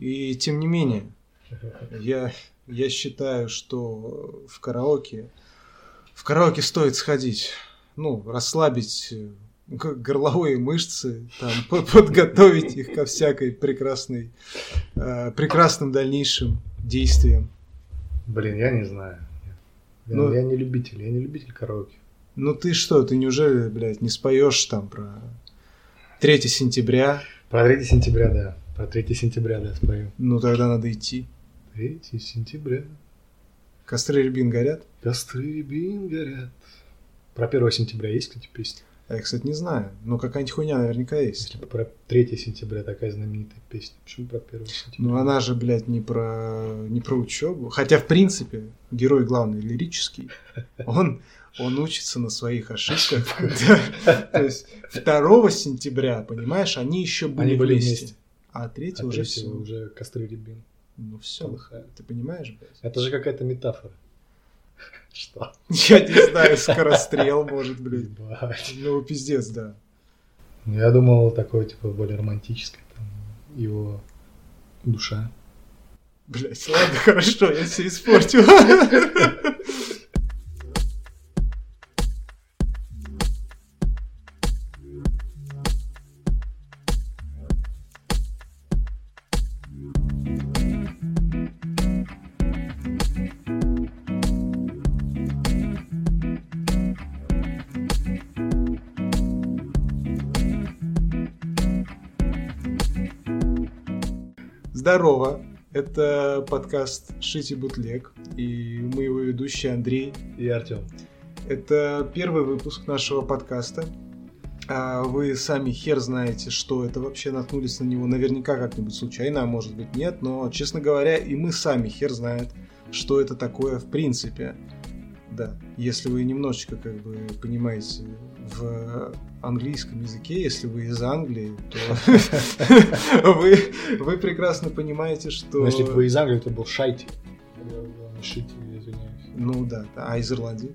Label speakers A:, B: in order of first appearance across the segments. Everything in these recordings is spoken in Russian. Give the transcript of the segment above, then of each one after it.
A: И тем не менее, я, я считаю, что в караоке в караоке стоит сходить, ну, расслабить э, горловые мышцы, там, подготовить их ко всякой прекрасной, э, прекрасным дальнейшим действиям.
B: Блин, я не знаю. Я, ну, я не любитель, я не любитель караоке.
A: Ну ты что, ты неужели, блядь, не споешь там про 3 сентября?
B: Про 3 сентября, да. Про 3 сентября, да, спою.
A: Ну тогда надо идти.
B: 3 сентября.
A: Костры рябин горят?
B: Костры рябин горят. Про 1 сентября есть, кстати, песня?
A: А я, кстати, не знаю. Но какая-нибудь хуйня наверняка есть.
B: Если про 3 сентября такая знаменитая песня. Почему про 1 сентября?
A: Ну она же, блядь, не про, не про учебу. Хотя, в принципе, герой главный лирический. Он, он учится на своих ошибках. То есть 2 сентября, понимаешь, они еще были вместе. А 3 а уже все.
B: уже костры рябин.
A: Ну все, ты понимаешь, блядь?
B: Это же какая-то метафора.
A: Что? Я не знаю, скорострел, может, блядь. Ну, пиздец, да.
B: Ну, я думал, такое, типа, более романтическое, там, его душа.
A: Блять, ладно, хорошо, я все испортил. Здорово! Это подкаст «Шити бутлег» и мы его ведущие Андрей
B: и Артем.
A: Это первый выпуск нашего подкаста. А вы сами хер знаете, что это вообще наткнулись на него наверняка как-нибудь случайно, а может быть нет, но, честно говоря, и мы сами хер знает, что это такое в принципе. Да, если вы немножечко как бы понимаете в английском языке, если вы из Англии, то вы, вы прекрасно понимаете, что...
B: Но если бы вы из Англии, то был шайти. Шити, извиняюсь.
A: Ну да, а из Ирландии?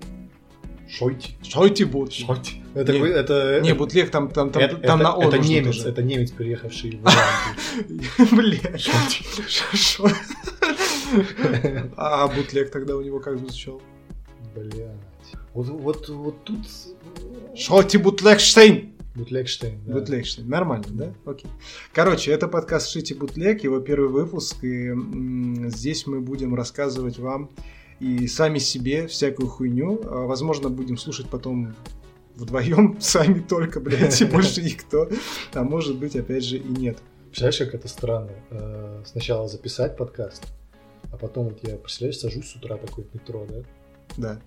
B: Шойти.
A: Шойти бут.
B: Шойти.
A: Это, не, это, не, бутлег там, там, там, это, там
B: это,
A: на он
B: Это немец, это немец, приехавший в
A: Ирландию. Блядь. А бутлег тогда у него как звучал?
B: Блядь. Вот, вот, вот тут
A: Шоти Бутлегштейн.
B: Бутлегштейн,
A: да. Бутлегштейн. Нормально, да? Окей. Короче, это подкаст Шити Бутлег, его первый выпуск, и м- здесь мы будем рассказывать вам и сами себе всякую хуйню. А, возможно, будем слушать потом вдвоем, сами только, блядь, и больше никто. А может быть, опять же, и нет.
B: Представляешь, как это странно? Э, сначала записать подкаст, а потом вот я, представляешь, сажусь с утра такой в метро, да?
A: Да.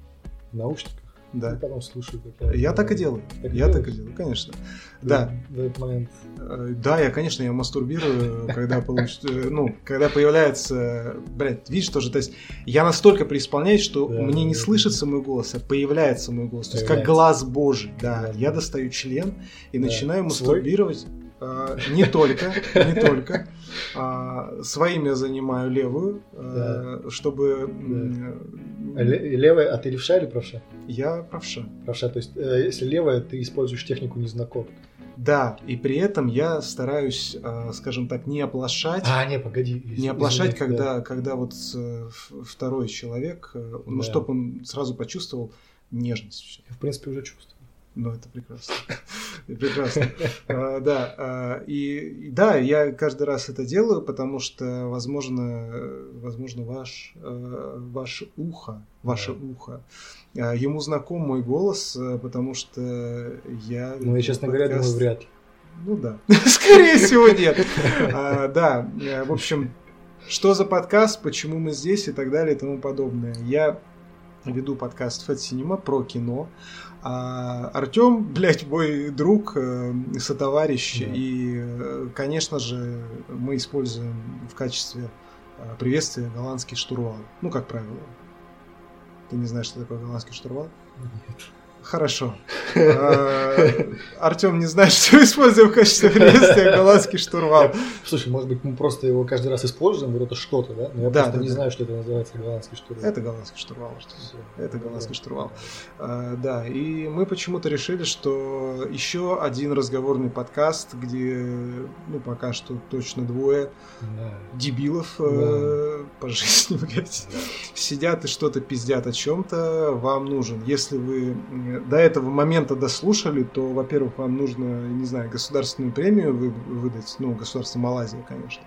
B: В наушниках
A: да.
B: И потом слушаю.
A: Как я, я так и делаю. Так я делаешь? так и делаю, конечно. Да.
B: В этот момент.
A: Э, да, я, конечно, я мастурбирую, когда получит, э, ну, когда появляется, блядь, видишь тоже, то есть я настолько преисполняюсь, что мне не слышится мой голос, а появляется мой голос, то есть как глаз Божий, да. Я достаю член и начинаю мастурбировать. А, не только, не только. А, своим я занимаю левую, а, да. чтобы...
B: Да. Левая, а ты левша или правша?
A: Я правша.
B: Правша, то есть э, если левая, ты используешь технику незнакомых.
A: Да, и при этом я стараюсь, скажем так, не оплошать.
B: А, не, погоди.
A: Не оплошать, извини, когда, да. когда вот второй человек, э, ну, да. чтобы он сразу почувствовал нежность.
B: Я, в принципе, уже чувствую.
A: Ну, это прекрасно. Прекрасно. А, да, а, и да, я каждый раз это делаю, потому что, возможно, возможно, ваш, а, ваше ухо, ваше ухо, ему знаком мой голос, потому что я...
B: Ну, я, честно говоря, думаю, вряд ли.
A: Ну да, скорее всего нет. Да, в общем, что за подкаст, почему мы здесь и так далее и тому подобное. Я веду подкаст Fat Cinema про кино. А Артем, блядь, мой друг, э, сотоварищ, да. и, э, конечно же, мы используем в качестве э, приветствия голландский штурвал. Ну, как правило. Ты не знаешь, что такое голландский штурвал?
B: Нет.
A: Хорошо. А, Артем не знает, что используем в качестве приветствия голландский штурвал.
B: Слушай, может быть, мы просто его каждый раз используем, вот это что-то, да? Но я
A: Да,
B: просто
A: да,
B: не
A: да.
B: знаю, что это называется голландский штурм.
A: Это голландский штурвал.
B: Всё.
A: Это голландский штурвал. А, Да, и мы почему-то решили, что еще один разговорный подкаст, где, ну, пока что точно двое дебилов э, по жизни, блядь, сидят и что-то пиздят о чем-то, вам нужен. Если вы до этого момента дослушали, то, во-первых, вам нужно, не знаю, государственную премию вы- выдать, ну, государство Малайзия, конечно.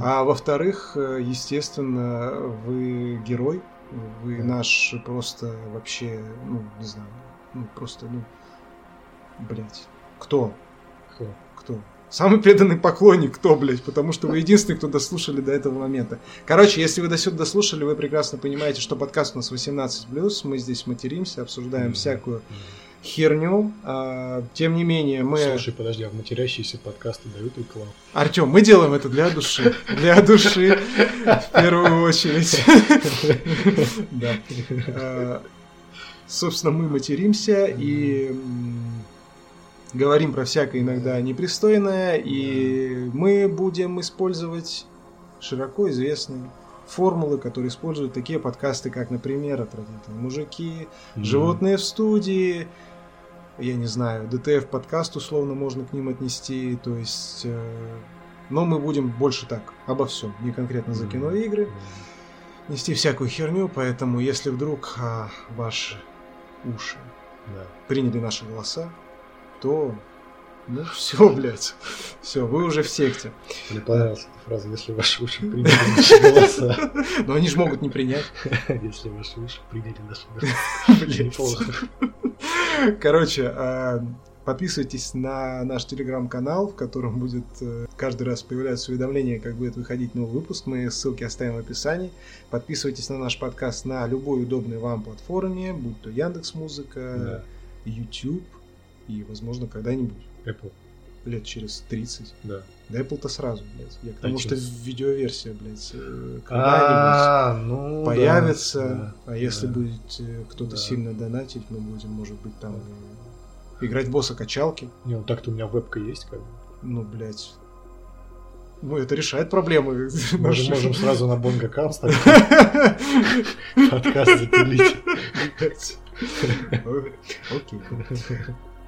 A: А во-вторых, э, естественно, вы герой, вы
B: Да.
A: наш просто вообще, ну, не знаю, ну, просто, ну, блядь, кто?
B: Кто?
A: Самый преданный поклонник кто, блядь? Потому что вы единственный, кто дослушали до этого момента. Короче, если вы до сюда дослушали, вы прекрасно понимаете, что подкаст у нас 18+, мы здесь материмся, обсуждаем всякую херню. А, тем не менее, мы...
B: Слушай, подожди, а в матерящиеся подкасты дают рекламу?
A: Артем, мы делаем это для души. Для души, в первую очередь. Да. А, Собственно, мы материмся и говорим про всякое иногда непристойное, и мы будем использовать широко известные формулы, которые используют такие подкасты, как, например, «Отвратительные мужики», «Животные в студии», я не знаю, ДТФ подкаст условно можно к ним отнести, то есть... э, Но мы будем больше так, обо всем, не конкретно за кино и игры, нести всякую херню, поэтому если вдруг а, ваши уши
B: Да.
A: приняли наши голоса, то ну все, блядь, все, вы уже в секте.
B: Мне понравилась эта фраза, если ваши уши приняли наши голоса.
A: Но они же могут не принять.
B: Если ваши уши приняли наши голоса. Неплохо.
A: Короче, а, подписывайтесь на наш телеграм-канал, в котором будет э, каждый раз появляться уведомление, как будет выходить новый выпуск. Мы ссылки оставим в описании. Подписывайтесь на наш подкаст на любой удобной вам платформе, будь то Яндекс Музыка,
B: Да.
A: YouTube и, возможно, когда-нибудь
B: Apple,
A: лет через 30.
B: да.
A: Да Apple-то сразу, блядь. Я к тому, что видеоверсия, блядь, э, когда-нибудь
B: А, ну да,
A: появится. а если будет э, кто-то сильно донатить, мы будем, может быть, там играть босса качалки.
B: Не, ну так-то у меня вебка есть, как бы.
A: Ну, блядь. Ну, это решает проблемы.
B: Мы же можем сразу на Бонг аккаунт ставить подкаст запилить.
A: Окей.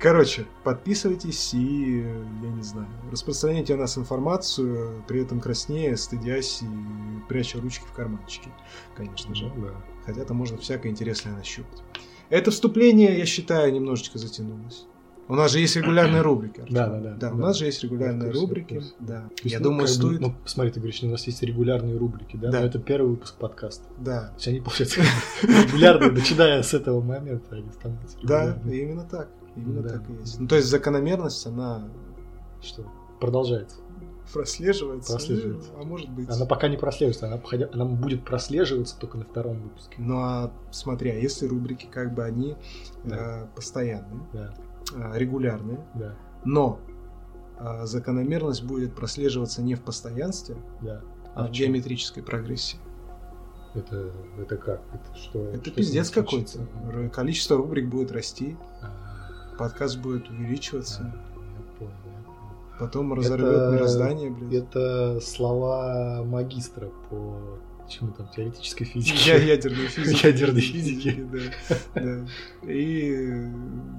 A: Короче, подписывайтесь и, я не знаю, распространяйте о нас информацию, при этом краснее, стыдясь и пряча ручки в карманчики, конечно же.
B: Да.
A: Хотя там можно всякое интересное нащупать. Это вступление, я считаю, немножечко затянулось. У нас же есть регулярные рубрики. Артем.
B: Да, да, да.
A: Да, у
B: Да.
A: нас же есть регулярные
B: курсе,
A: рубрики.
B: курсе.
A: Да.
B: То есть,
A: Я
B: ну,
A: думаю,
B: как бы,
A: стоит.
B: Ну, смотри, ты говоришь, у нас есть регулярные рубрики, да?
A: Да.
B: Но это первый выпуск подкаста.
A: Да.
B: То есть они, получается, регулярные, начиная с этого момента, они становятся
A: Да, именно так. Именно
B: Да.
A: так и есть. Ну, то есть закономерность, она
B: Что? Продолжается.
A: прослеживается.
B: Прослеживается.
A: А может быть.
B: Она пока не прослеживается, она, походя- она будет прослеживаться только на втором выпуске.
A: Ну а смотри, а если рубрики как бы они
B: Да.
A: э, постоянные,
B: Да,
A: э, регулярные,
B: да,
A: но э, закономерность будет прослеживаться не в постоянстве,
B: да.
A: а в
B: в
A: геометрической прогрессии.
B: Это, это как? Это что?
A: Это
B: что
A: пиздец какой-то. Количество рубрик будет расти,
B: А,
A: подкаст будет увеличиваться,
B: я понял, я понял.
A: потом разорвет
B: Это-
A: мироздание, блядь.
B: Это слова магистра по чему там, теоретической физике.
A: Я ядерной физики.
B: Ядерной физики.
A: Да, да. И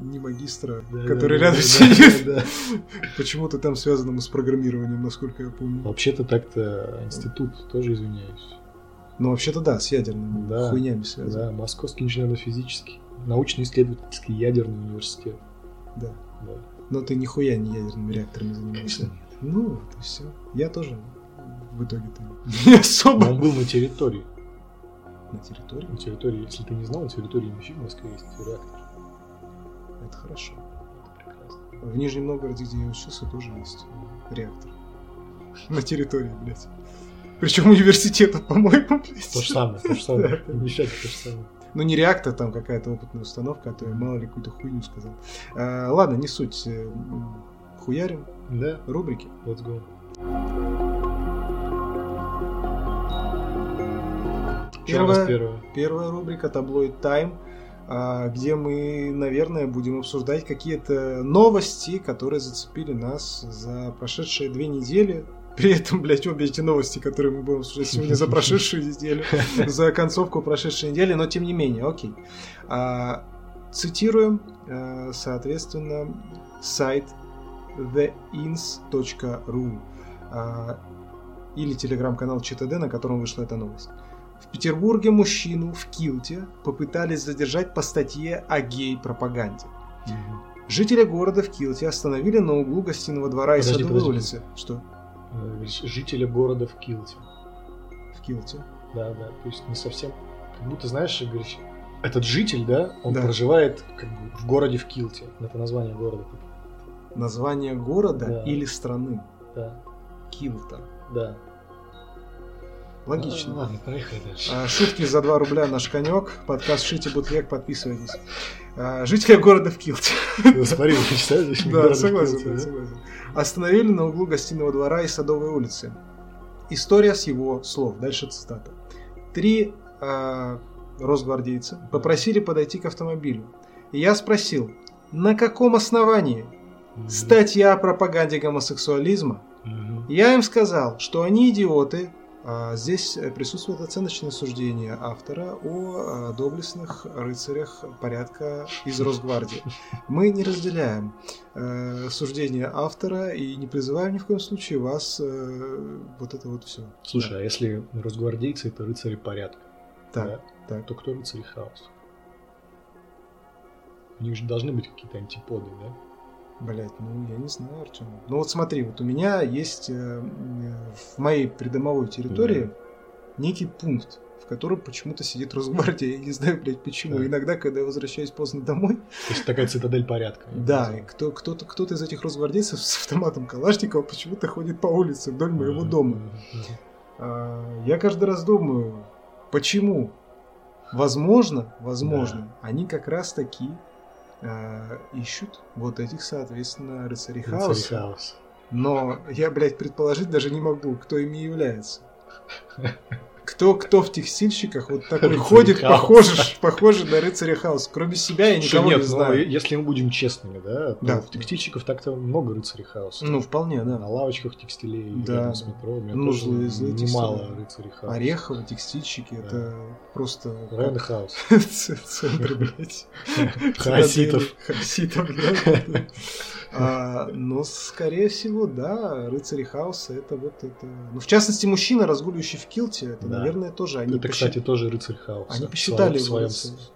A: не магистра,
B: Да,
A: который
B: да,
A: рядом
B: да,
A: сидит.
B: да, да.
A: Почему-то там связанному с программированием, насколько я помню.
B: Вообще-то так-то институт, тоже извиняюсь.
A: Ну, вообще-то да, с ядерными
B: Да.
A: хуйнями связан.
B: Да, Московский инженерно-физический, научно-исследовательский ядерный университет.
A: Да.
B: Да.
A: Но ты нихуя не ядерными реакторами
B: Конечно
A: занимался.
B: нет.
A: Ну, вот и все. Я тоже в итоге-то не особо
B: Но он был на территории.
A: на территории.
B: На территории, если ты не знал, на территории МФИ в Москве есть реактор.
A: Это хорошо.
B: Это прекрасно.
A: В Нижнем Новгороде, где я учился, тоже есть реактор. На территории, блядь. Причем университета, по-моему, блядь.
B: То же самое, то же самое.
A: Да.
B: Вещать то же самое.
A: Ну, не реактор, там какая-то опытная установка, а то я мало ли какую-то хуйню сказал. А, ладно, не суть. Э, Хуярим
B: Да,
A: рубрики.
B: let's go.
A: Первая,
B: первое?
A: первая рубрика Таблоид Тайм. а, где мы, наверное, будем обсуждать какие-то новости, которые зацепили нас за прошедшие две недели. При этом, блядь, обе эти новости, которые мы будем обсуждать сегодня за прошедшую неделю, за концовку прошедшей недели, но тем не менее, окей. А, цитируем, а, соответственно, сайт theins.ru а, или телеграм-канал ЧТД, на котором вышла эта новость. В Петербурге мужчину в килте попытались задержать по статье о гей-пропаганде. Жители города в Килте остановили на углу гостиного двора
B: Подожди,
A: и Садовой
B: подожди.
A: улицы. Что?
B: Э, Жители города в Килте.
A: В Килте.
B: Да, да. То есть не совсем. Как будто, знаешь, говоришь, этот житель, да, он
A: Да.
B: проживает как бы в городе в Килте. Это название города.
A: Название города
B: Да.
A: или страны?
B: Да,
A: Килта.
B: да.
A: Логично.
B: А, ладно, поехали дальше.
A: А, Шутки за 2 рубля наш конек. Подкаст Шите Бутлег, подписывайтесь. А, Жители города в Килте.
B: Ну, Смотри, вы значит,
A: Да, согласен, согласен. Остановили на углу гостиного двора и Садовой улицы. История с его слов. Дальше цитата. Три а, росгвардейца попросили подойти к автомобилю. И я спросил, на каком основании? Статья о пропаганде гомосексуализма. Я им сказал, что они идиоты. А Здесь э, присутствует оценочное суждение автора о э, доблестных рыцарях порядка из Росгвардии. Мы не разделяем э, суждение автора и не призываем ни в коем случае вас э, вот это вот все.
B: Слушай, а если росгвардейцы это рыцари порядка,
A: Так,
B: да,
A: так.
B: то кто рыцари хаоса? У них же должны быть какие-то антиподы, да?
A: Блять, ну я не знаю, Артем. Ну вот смотри, вот у меня есть э, в моей придомовой территории некий пункт, в котором почему-то сидит Росгвардия. Я не знаю, блядь, почему.
B: Так.
A: Иногда, когда я возвращаюсь поздно домой,
B: То есть такая цитадель порядка.
A: да, и кто, кто-то, кто-то из этих росгвардейцев с автоматом Калашникова почему-то ходит по улице вдоль моего
B: Мгм,
A: дома.
B: мгм.
A: А, Я каждый раз думаю, почему? Возможно, возможно, они как раз таки а, ищут вот этих, соответственно, рыцарей хаоса.
B: хаоса.
A: Но я, блядь, предположить даже не могу, кто ими является. Кто, кто в текстильщиках вот такой
B: Рыцарь
A: ходит,
B: хаоса.
A: похожий, похожий на рыцаря хаоса. Кроме себя я никого
B: нет,
A: не
B: ну,
A: знаю.
B: если мы будем честными, да, то
A: Да.
B: в текстильщиков так-то много рыцарей хаоса.
A: Ну, вполне,
B: На
A: да.
B: лавочках текстилей,
A: Да.
B: рядом с метро, у меня
A: Ну,
B: тоже
A: злые-
B: немало рыцарей хаоса.
A: Орехово, текстильщики, это просто...
B: Районы хаос.
A: ц- Центры, блядь.
B: Хаоситов,
A: да, да. А, Но, скорее всего, да, рыцари хаоса это вот это... Ну, в частности, мужчина, разгуливающий в килте, это,
B: Да.
A: наверное, тоже они
B: Это,
A: посчит-
B: кстати, тоже рыцарь хаоса.
A: Они
B: В
A: посчитали
B: своем-
A: его
B: в своем с-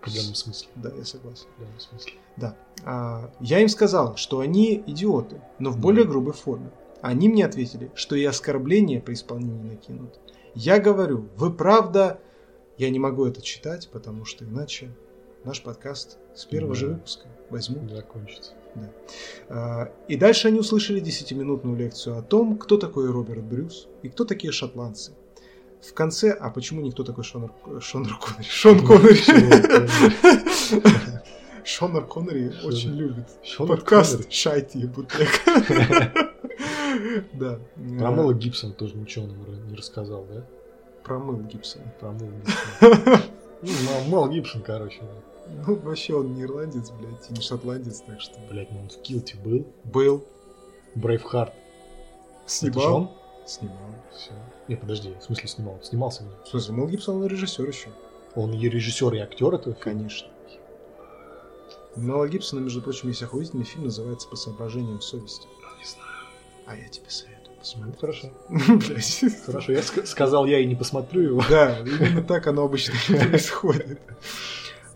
B: определенном смысле.
A: Да, я согласен.
B: В определенном смысле.
A: Да. А, я им сказал, что они идиоты, но в более грубой форме. Они мне ответили, что и оскорбления при исполнении накинут. Я говорю, вы правда... Я не могу это читать, потому что иначе наш подкаст с первого же
B: Да.
A: выпуска возьмут.
B: Закончится.
A: А, И дальше они услышали 10-минутную лекцию о том, кто такой Роберт Брюс и кто такие шотландцы. В конце, а почему не кто такой Шонер, Шонер Коннери? Шон Коннери. Шонер Коннери очень любит подкаст
B: Коннери.
A: «Шайти и бутлег». Да.
B: Про Мэла Гибсон тоже ничего нам не рассказал, да?
A: Про Мэл Гибсон.
B: Про Мэла Гибсона. Ну, Мэл- Мэл Гибсон, короче.
A: Ну, вообще он не ирландец, блядь, и не шотландец, так что...
B: Блять, ну он в Килте был.
A: Был,
B: Брейвхарт.
A: снимал. Снимал.
B: Все. Не, подожди, в смысле снимал? Снимался где?
A: В смысле, Мэл Гибсон, он режиссер еще.
B: Он и режиссер, и актер этого фильма?
A: Конечно. У Мэла Гибсона, между прочим, есть охуительный фильм, называется «По соображениям совести».
B: Не знаю.
A: А я тебе советую
B: Ну,
A: посмотреть.
B: хорошо.
A: Блядь.
B: Хорошо, я ск- сказал я и не посмотрю его.
A: Да, именно так оно обычно происходит.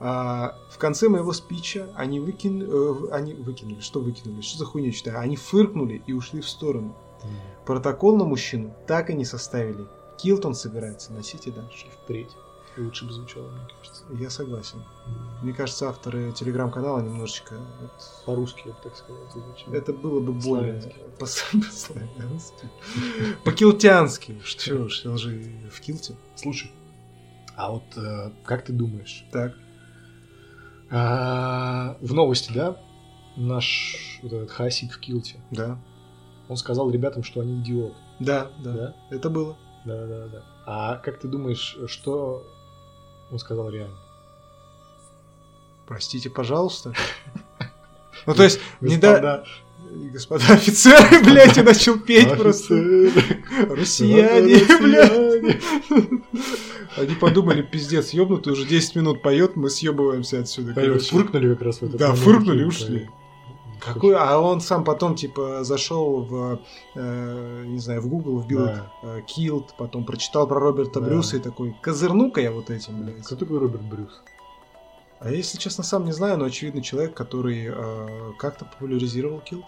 A: А, в конце моего спича они, выкин... э, они выкинули, что выкинули, что за хуйню читаю, они фыркнули и ушли в сторону. Протокол на мужчину так и не составили. Килтон собирается носить и дальше.
B: Впредь. Лучше бы звучало, мне кажется.
A: Я согласен. Мне кажется, авторы телеграм-канала немножечко... вот,
B: По-русски, я бы так сказал, звучит.
A: Это было бы более
B: Славянски.
A: по- по-славянски. По-килтянски. Что ж, он же в килте.
B: Слушай, а вот э, как ты думаешь,
A: Так.
B: А, в новости, да, наш вот этот Хасид в Килте,
A: Да.
B: он сказал ребятам, что они идиоты,
A: Да, да.
B: да?
A: Это было.
B: Да, да, да. А как ты думаешь, что он сказал реально?
A: Простите, пожалуйста. Ну, то есть, не да...
B: Господа,
A: офицеры, блядь, я начал петь просто. Россияне, блядь. Они подумали, пиздец, ёбнутый, уже 10 минут поет, мы съебываемся отсюда.
B: Они
A: короче.
B: фыркнули как раз в этот
A: Да,
B: момент.
A: фыркнули и
B: Такие,
A: ушли. Какой, а он сам потом, типа, зашел в, э, не знаю, в Google, вбил
B: Да.
A: э, Killed, потом прочитал про Роберта
B: Да.
A: Брюса и такой, козырну-ка я вот этим, блядь.
B: Кто такой Роберт Брюс?
A: А я, если честно, сам не знаю, но очевидно человек, который э, как-то популяризировал Killed.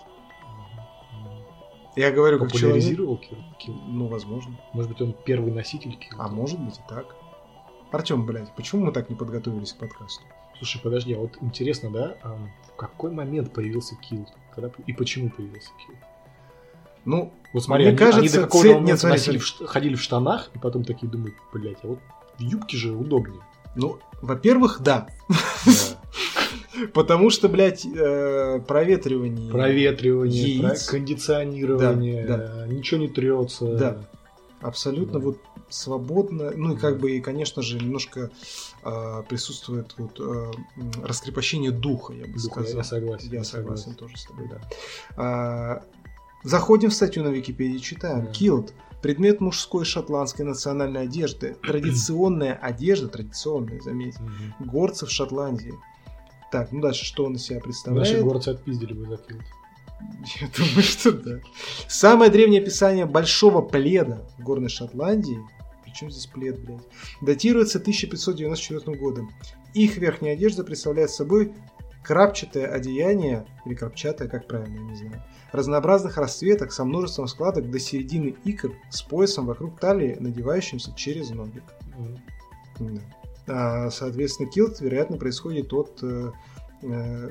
A: Я говорю, как человек.
B: Популяризировал Килл? Килл?
A: Ну, возможно.
B: Может быть, он первый носитель Килл?
A: А может быть и так. Артем, блядь, почему мы так не подготовились к подкасту?
B: Слушай, подожди, а вот интересно, да, а в какой момент появился Килл? Когда... И почему появился Килл?
A: Ну,
B: Вот смотри,
A: Мне
B: они,
A: кажется,
B: они до какого-то
A: цель-
B: момента
A: нет, смотри,
B: носили в ш- ходили в штанах, и потом такие думают, блядь, а вот в юбке же удобнее.
A: ну, во-первых, да. Потому что, блядь, э, проветривание.
B: Проветривание,
A: Яиц.
B: про- кондиционирование,
A: Да,
B: ничего не трется.
A: Да. Абсолютно
B: Да.
A: вот свободно. Ну и как бы, и, конечно же, немножко э, присутствует вот э, раскрепощение духа, я бы
B: Дух, я,
A: сказал.
B: я согласен.
A: Я согласен тоже с тобой,
B: Да.
A: А, Заходим в статью на Википедии, читаем.
B: Да.
A: Килт. Предмет мужской шотландской национальной одежды. Традиционная одежда, традиционная, заметьте,
B: Мгм.
A: горцев Шотландии. Так, ну дальше, что он из себя представляет?
B: Наши горцы отпиздили бы за Килл.
A: Я думаю, что да. Самое древнее описание большого пледа в Горной Шотландии, причем здесь плед, блядь, датируется 1594 годом. Их верхняя одежда представляет собой крапчатое одеяние, или крапчатое, как правильно, я не знаю, разнообразных расцветок со множеством складок до середины икр с поясом вокруг талии, надевающимся через ноги.
B: Мгм.
A: Да. А, соответственно, килт, вероятно, происходит от э, э,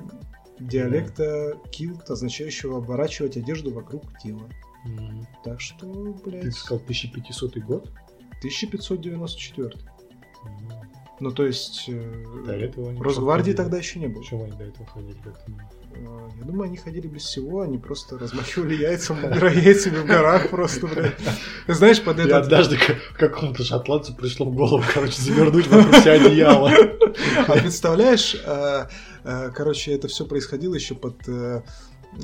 A: диалекта килт, означающего оборачивать одежду вокруг тела.
B: Мгм.
A: Так что,
B: Ты
A: блядь,
B: сказал 1500 год?
A: 1594.
B: Мгм.
A: Ну, то есть, э,
B: До этого
A: Росгвардии тогда еще не было.
B: Почему они до этого ходили? Ты
A: Я думаю, они ходили без всего, они просто размахивали яйцам, умирая яйцами в горах просто, блядь. Знаешь, под
B: Я
A: этот...
B: однажды какому-то шотландцу пришло в голову, короче, завернуть вокруг себя одеяло.
A: А представляешь, э, э, короче, это все происходило еще под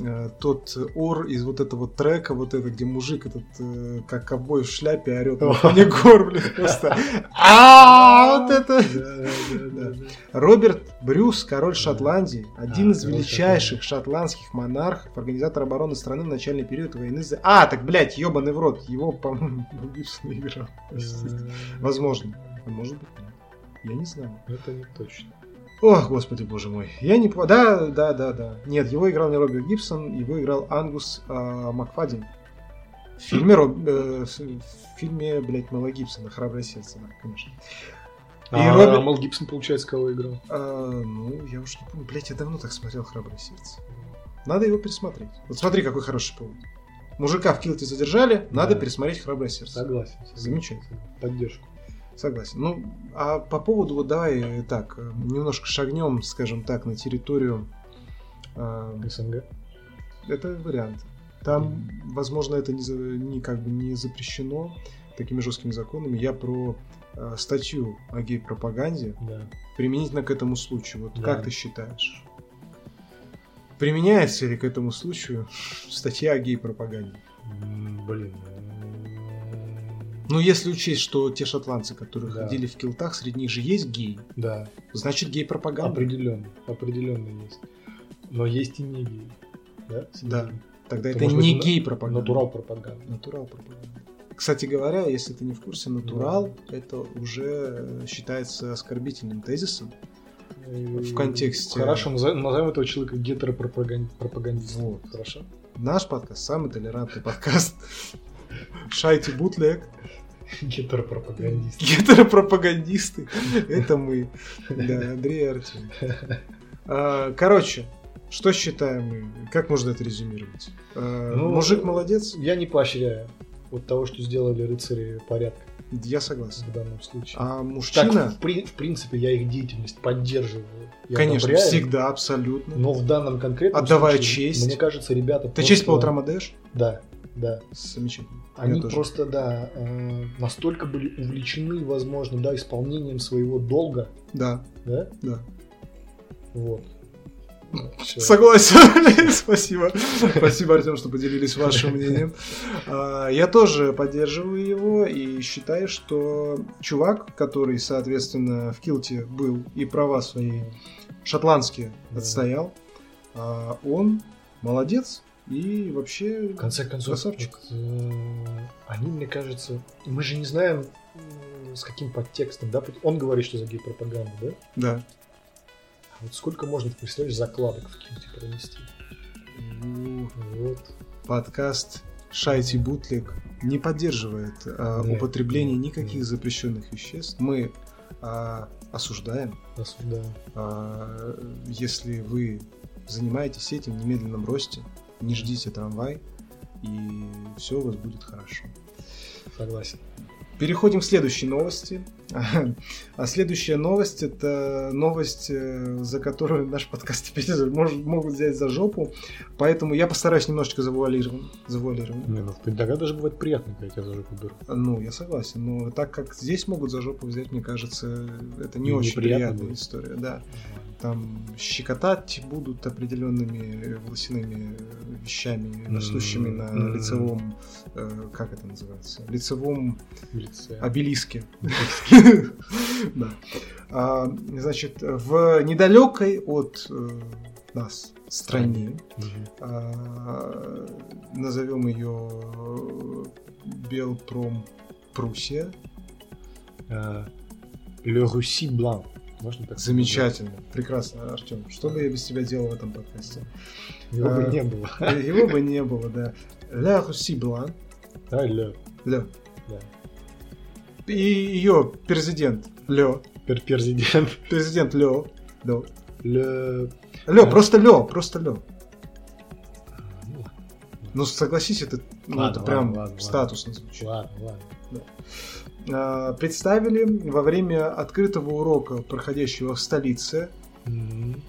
A: э, тот ор из вот этого трека, вот это, где мужик этот, э, как ковбой в шляпе орет на фоне гор, блин, просто. А вот это. Роберт Брюс, король Шотландии, один
B: А,
A: из
B: король
A: величайших шотландских монархов, организатор обороны страны в начальный период войны за... А, так, блядь, ебаный в рот, его, по-моему, Гибсон играл. Возможно. А может быть. Я не знаю.
B: Это не точно.
A: Ох, господи, боже мой. Я не. Да, да, да, да. Нет, его играл не Роберт Гибсон, его играл Ангус а, Макфадин. В фильме, Роб- э, в фильме, блядь, Мэла Гибсона «Храброе сердце», да, конечно. И
B: А
A: Роберт-
B: Мел Гибсон, получается, кого играл?
A: А, ну, я уж не помню. Блядь, я давно так смотрел «Храброе сердце». Надо его пересмотреть. Вот смотри, какой хороший повод. Мужика в килте задержали, надо
B: Да.
A: пересмотреть «Храброе сердце».
B: Согласен.
A: Замечательно.
B: Поддержку.
A: Согласен. Ну, а по поводу, вот давай э, так, э, немножко шагнем, скажем так, на территорию... э,
B: СНГ.
A: это вариант. Там, возможно, это не, не как бы не запрещено такими жесткими законами. Я про э, статью о гей-пропаганде
B: Да.
A: применительно к этому случаю. Вот
B: Да.
A: как ты считаешь? Применяется ли к этому случаю статья о гей-пропаганде?
B: Блин.
A: Ну, если учесть, что те шотландцы, которые
B: Да.
A: ходили в килтах, среди них же есть геи,
B: Да.
A: значит гей-пропаганда.
B: Определенно. Определенно есть. Но есть и не гей. Да?
A: Да. Тогда
B: Это
A: это не
B: быть
A: гей-пропаганда.
B: Натурал пропаганда.
A: Натурал пропаганда. Кстати говоря, если ты не в курсе, натурал это уже считается оскорбительным тезисом. В контексте-
B: Хорошо, назовем, назовем этого человека гетеропропагандистом.
A: Вот.
B: Хорошо.
A: Наш подкаст самый толерантный подкаст. Шайте бутлег.
B: Гетеропропагандист.
A: Гетеропропагандисты. Это мы. Да, Андрей Артем. А, Короче, что считаем мы? Как можно это резюмировать? А,
B: Ну,
A: Мужик молодец?
B: Я не поощряю вот того, что сделали рыцари порядка
A: Я согласен.
B: в данном случае.
A: А
B: так,
A: мужчина,
B: в, при- в принципе, я их деятельность поддерживаю. Я
A: конечно,
B: одобряю,
A: всегда, абсолютно.
B: Но в данном конкретном
A: Отдавая
B: случае,
A: честь.
B: мне кажется, ребята
A: Ты честь по
B: просто-
A: утрам отдаешь?
B: Да, да.
A: Замечательно.
B: Они просто, да, э, настолько были увлечены, возможно, да, исполнением своего долга,
A: Да,
B: да,
A: да.
B: Вот. Всё.
A: Согласен. Спасибо. Спасибо, Артем, что поделились вашим мнением. А, Я тоже поддерживаю его и считаю, что чувак, который, соответственно, в Килте был и права свои шотландские отстоял, а, он молодец и вообще
B: В конце концов,
A: красавчик.
B: вот, э, они, мне кажется, мы же не знаем, с каким подтекстом, да? Он говорит, что за гей-пропаганду, да?
A: Да.
B: А вот сколько можно, ты представляешь, закладок в Килте пронести? Вот.
A: Подкаст Шайти Бутлик не поддерживает а,
B: Нет,
A: употребление
B: нет,
A: никаких
B: нет.
A: запрещенных веществ. Мы а, осуждаем
B: Осуждаю.
A: А, Если вы занимаетесь этим в немедленном росте, не ждите трамвай, и все у вас будет хорошо.
B: Согласен.
A: Переходим к следующей новости. А следующая новость это новость, э, за которую наш подкаст теперь может, могут взять за жопу. Поэтому я постараюсь немножечко завуалирован. завуалирован.
B: Не, ну иногда даже бывает приятно, когда тебя за жопу берут.
A: Ну, я согласен. Но так как здесь могут за жопу взять, мне кажется, это не
B: Ну,
A: очень приятная
B: будет.
A: история. Да. Там щекотать будут определенными волосяными вещами, растущими на
B: М.
A: лицевом, э, как это называется, лицевом
B: лице.
A: обелиске. Да. А, Значит, в недалекой от э, нас стране, а, назовем ее Белпром Пруссия,
B: А, Le Russie Blanc. Можно так
A: Замечательно, прекрасно, Артем. Что бы я без тебя делал в этом подкасте?
B: сказать? Его бы
A: А,
B: не было.
A: Его бы не было, да. Ля Руси Блан,
B: Да, Le.
A: Ле.
B: Да.
A: И ее президент Ле.
B: Пер- Президент.
A: Президент Ле. Да. Ле,
B: Да.
A: просто Ле, просто Ле.
B: Ну,
A: Ну, согласись, это, ну,
B: Ладно,
A: это прям
B: ладно, ладно,
A: статусно звучит.
B: Ладно, ладно.
A: А, Представили во время открытого урока, проходящего в столице,
B: Мгм.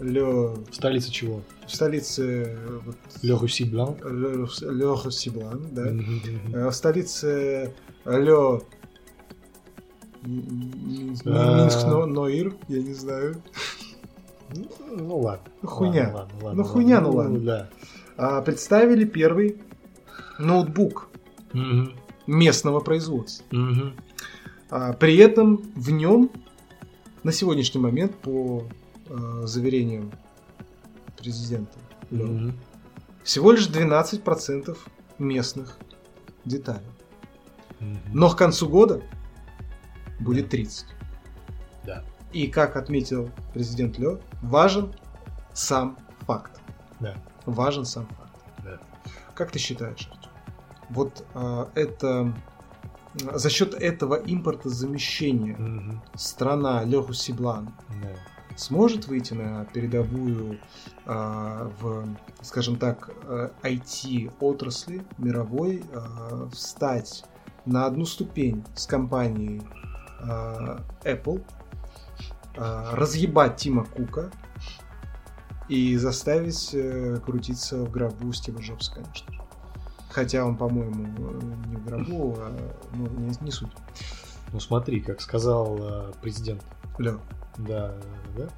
A: Ле,
B: В столице чего?
A: в столице э, вот,
B: Le Russie Blanc.
A: Ле, Ле Руси Блан, да. Э, В столице Ле Минск
B: А.
A: Но- Ноир, я не знаю.
B: Ну, Ну ладно.
A: Ну, хуйня. Ну, хуйня, ну, ладно.
B: Да.
A: А, Представили первый ноутбук местного производства. А, При этом в нем на сегодняшний момент, по заверениям президента, всего лишь 12% местных деталей. Но к концу года будет 30.
B: Да.
A: И как отметил президент Лё, важен сам факт.
B: Да.
A: Важен сам факт.
B: Да.
A: Как ты считаешь? Вот а, это за счет этого импортозамещения
B: Мгм.
A: страна Леху Сиблан
B: Да.
A: сможет выйти на передовую а, в, скажем так, IT отрасли мировой, а, встать на одну ступень с компанией а, Apple, а, разъебать Тима Кука и заставить э, крутиться в гробу Стива Джобса, конечно же. Хотя он, по-моему, э, не в гробу, а ну, не, не суть.
B: Ну смотри, как сказал э, президент. Да, да, да.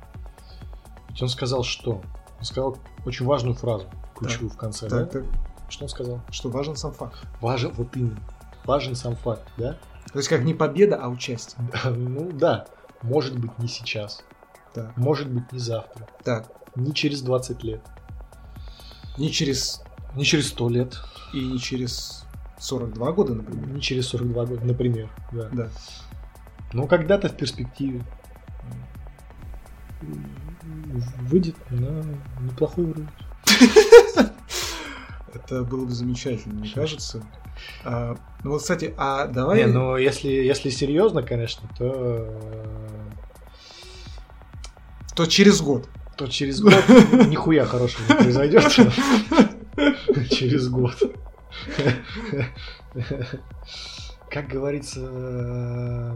B: Ведь он сказал что? Он сказал очень важную фразу, ключевую в конце, да?
A: так, так,
B: Что он сказал?
A: что важен сам факт.
B: Важен, вот именно. Важен сам факт, да?
A: То есть как не победа, а участие.
B: Ну да. Может быть не сейчас.
A: Так,
B: Может быть не завтра.
A: так.
B: Не через 20 лет.
A: Не через
B: Не через 100 лет.
A: и не через 42 года, например.
B: Не через 42 года, например. Да.
A: Да.
B: Но когда-то в перспективе выйдет на неплохой уровень.
A: Это было бы замечательно, мне кажется. А, ну вот, кстати, а давай...
B: Не, ну если, если серьезно, конечно, то, э,
A: То через год.
B: то через год нихуя хорошего не произойдет. Через год. Как говорится, э,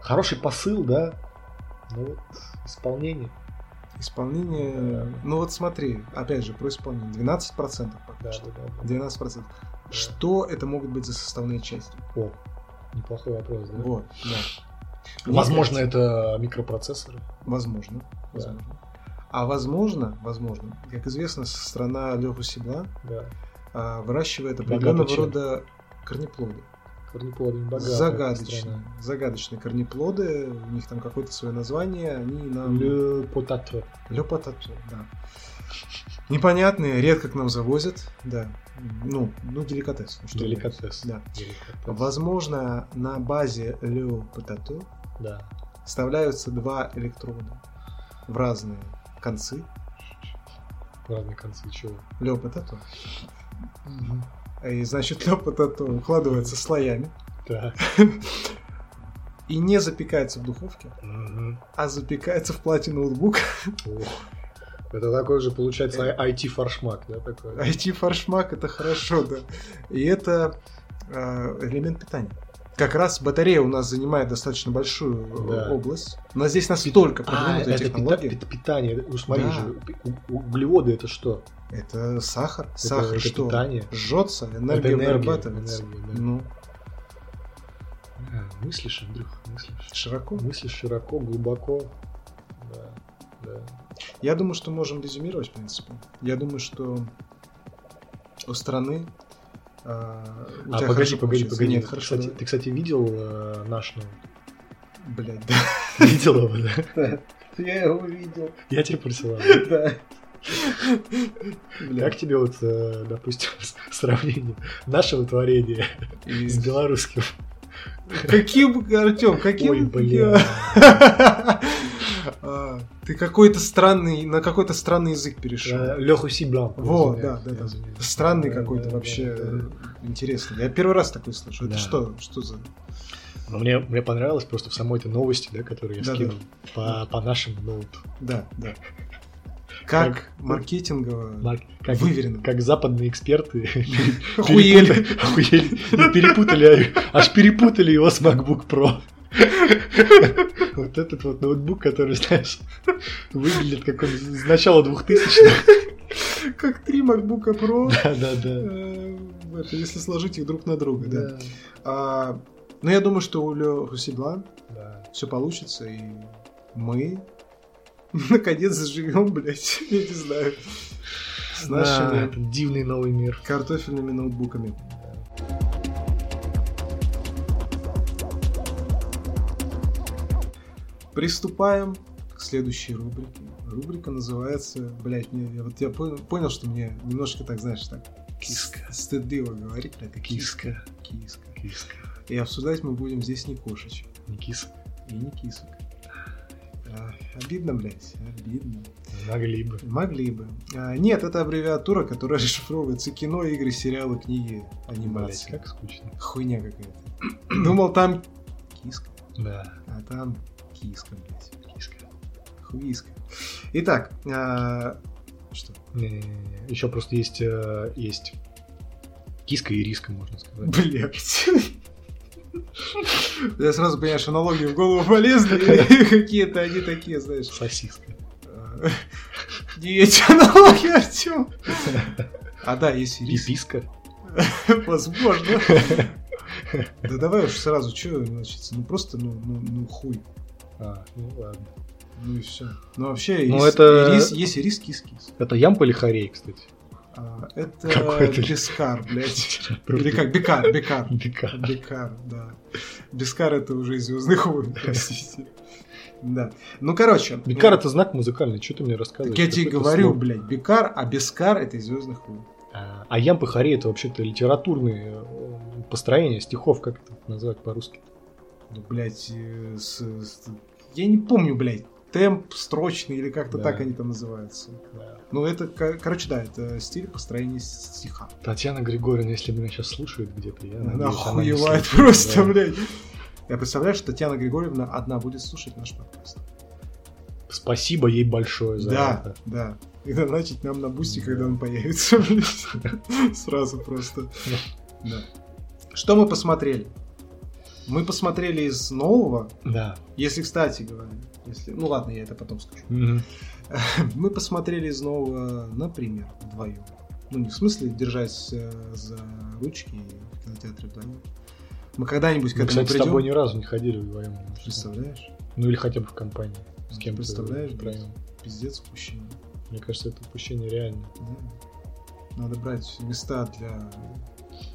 B: хороший посыл, да? Ну вот, исполнение.
A: Исполнение... Ну вот смотри, опять же, про исполнение. 12% пока
B: Да,
A: что.
B: да, да, да.
A: 12%. Что это могут быть за составные части?
B: О, неплохой вопрос, да?
A: Вот, да. Мне
B: Возможно,
A: кажется,
B: это микропроцессоры.
A: Возможно. возможно. А возможно, возможно, как известно, страна Леху Сибла
B: Да.
A: а, выращивает определенного
B: чем?
A: рода корнеплоды.
B: Корнеплодами богатая
A: Загадочные.
B: страна.
A: Загадочные корнеплоды. У них там какое-то свое название. Они нам...
B: Le potato.
A: Ле потато, да. Непонятные, редко к нам завозят. Да. Ну, ну деликатес. ну, что
B: Деликатес.
A: Да.
B: Деликатес.
A: Возможно, на базе Ле потато
B: Да.
A: вставляются два электрода в разные концы.
B: Разные концы чего.
A: Ле потато. И значит, ле потато укладывается слоями
B: Так.
A: и не запекается в духовке, а запекается в плате ноутбука.
B: Ох. Это такой же, получается, IT-форшмак, да, такой?
A: IT-форшмак это хорошо, да. И это э, элемент питания. Как раз батарея у нас занимает достаточно большую э,
B: Да.
A: область. Но здесь настолько
B: А,
A: продвинутая
B: это пита-
A: технология.
B: пит- питание. Ну, смотри
A: Да.
B: же, у- углеводы это что?
A: Это сахар. Сахар
B: это
A: что?
B: питание.
A: Жжется, энергия
B: энергия,
A: вырабатывается.
B: энергия, да.
A: Ну,
B: А, Мыслишь, Андрюх, мыслишь.
A: широко.
B: Мыслишь широко, глубоко. Да, да.
A: Я думаю, что можем резюмировать, в принципе. Я думаю, что у страны а, у
B: А погоди, погоди, погоди.
A: Нет,
B: ты,
A: хорошо.
B: кстати,
A: да.
B: ты, кстати, видел э, наш ноут?
A: Блядь, да.
B: Видел его, да?
A: Я его видел.
B: Я тебе присылал.
A: Да.
B: Как тебе вот, э, допустим, сравнение нашего творения с белорусским?
A: Каким, Артем, каким?
B: Ой, бля.
A: А, Ты какой-то странный, на какой-то странный язык перешел.
B: Леху Сиблан.
A: Вот, да, да, да. Странный какой-то вообще э, интересный. Я первый раз такой слышу. Это
B: Да.
A: что? Что за...
B: Но мне, мне понравилось просто в самой этой новости, да, которую я
A: Да-да.
B: скинул по, по нашему ноуту.
A: Да, да. Как,
B: Как-
A: маркетингово
B: Марк, Как,
A: выверено.
B: как западные эксперты
A: Охуели.
B: перепутали, аж перепутали его с MacBook Pro. Вот этот вот ноутбук, который, знаешь, выглядит как он с начала 2000-х.
A: Как три MacBook Pro.
B: Да-да-да.
A: это если сложить их друг на друга, да. А, Но я думаю, что у Леху Сибла
B: Да.
A: все получится, и мы наконец заживем, блядь, я не знаю, с
B: Да,
A: нашими
B: этот дивный новый мир.
A: картофельными ноутбуками. Приступаем к следующей рубрике. Рубрика называется, блядь, мне, я, вот я понял, понял, что мне немножко так, знаешь, так
B: Киска.
A: стыдливо говорить про это.
B: Киска.
A: Киска.
B: Киска.
A: И обсуждать мы будем здесь не кошечек
B: Не киска.
A: и не кисок. А, обидно, блядь, обидно.
B: Могли бы.
A: Могли бы. А, нет, это аббревиатура, которая расшифровывается кино, игры, сериалы, книги,
B: Блять,
A: анимация.
B: как скучно.
A: Хуйня какая-то. Думал, там киска,
B: Да.
A: а там киска, блядь.
B: Киска.
A: Хуиска. Итак, а, что?
B: Не-не-не. Еще просто есть, э, есть киска и риска, можно сказать.
A: Блядь. Я сразу понимаю, что аналогии в голову полезли, какие-то они такие, знаешь.
B: Сосиска.
A: Не эти аналогии, Артем. А да, есть и рис.
B: Пиписка.
A: Возможно. Да давай уж сразу, что начаться? Ну просто, ну, ну, ну хуй.
B: А, ну ладно.
A: Ну и все. Ну вообще,
B: Ну,
A: рис-
B: это-
A: рис- есть рис кис-кис.
B: Это ямпа или хорей, кстати?
A: А, это
B: Какой-то-
A: бискар, блядь. Или как? Бикар, бикар. Бикар, да. Бискар это уже из Звездных войн, простите. Да. Ну, короче.
B: Бекар это знак музыкальный, что ты мне рассказываешь?
A: Так я тебе говорю,
B: слог.
A: блядь, Бикар, а Бискар это из Звездных войн.
B: А, а ямп и хорей это вообще-то литературные э, построения стихов, как это назвать по-русски?
A: Ну, блядь, э, с- с- я не помню, блядь, темп строчный или как-то
B: Да.
A: так они там называются. Ну, это, ко- короче, да, это стиль построения стиха.
B: Татьяна Григорьевна, если меня сейчас слушает где-то, я
A: Она
B: надеюсь, она не
A: охуевает просто,
B: да.
A: блядь. Я представляю, что Татьяна Григорьевна одна будет слушать наш подкаст.
B: Спасибо ей большое за
A: Да,
B: это.
A: да. И доначить нам на Boosty,
B: Да.
A: когда он появится, блядь. Сразу просто. Да. Что мы посмотрели? Мы посмотрели из нового,
B: Да.
A: если, кстати говоря, если... Ну ладно, я это потом скажу.
B: Мгм.
A: Мы посмотрели из нового, например, вдвоем. Ну, не в смысле держась э, за ручки в кинотеатре вдвоем. Мы когда-нибудь к
B: Мы,
A: этому
B: кстати, с
A: придем.
B: тобой ни разу не ходили вдвоем.
A: Представляешь?
B: Ну или хотя бы в компании. С кем
A: Представляешь,
B: втроем.
A: Пиздец упущение.
B: Мне кажется, это упущение реально.
A: Да. Надо брать места для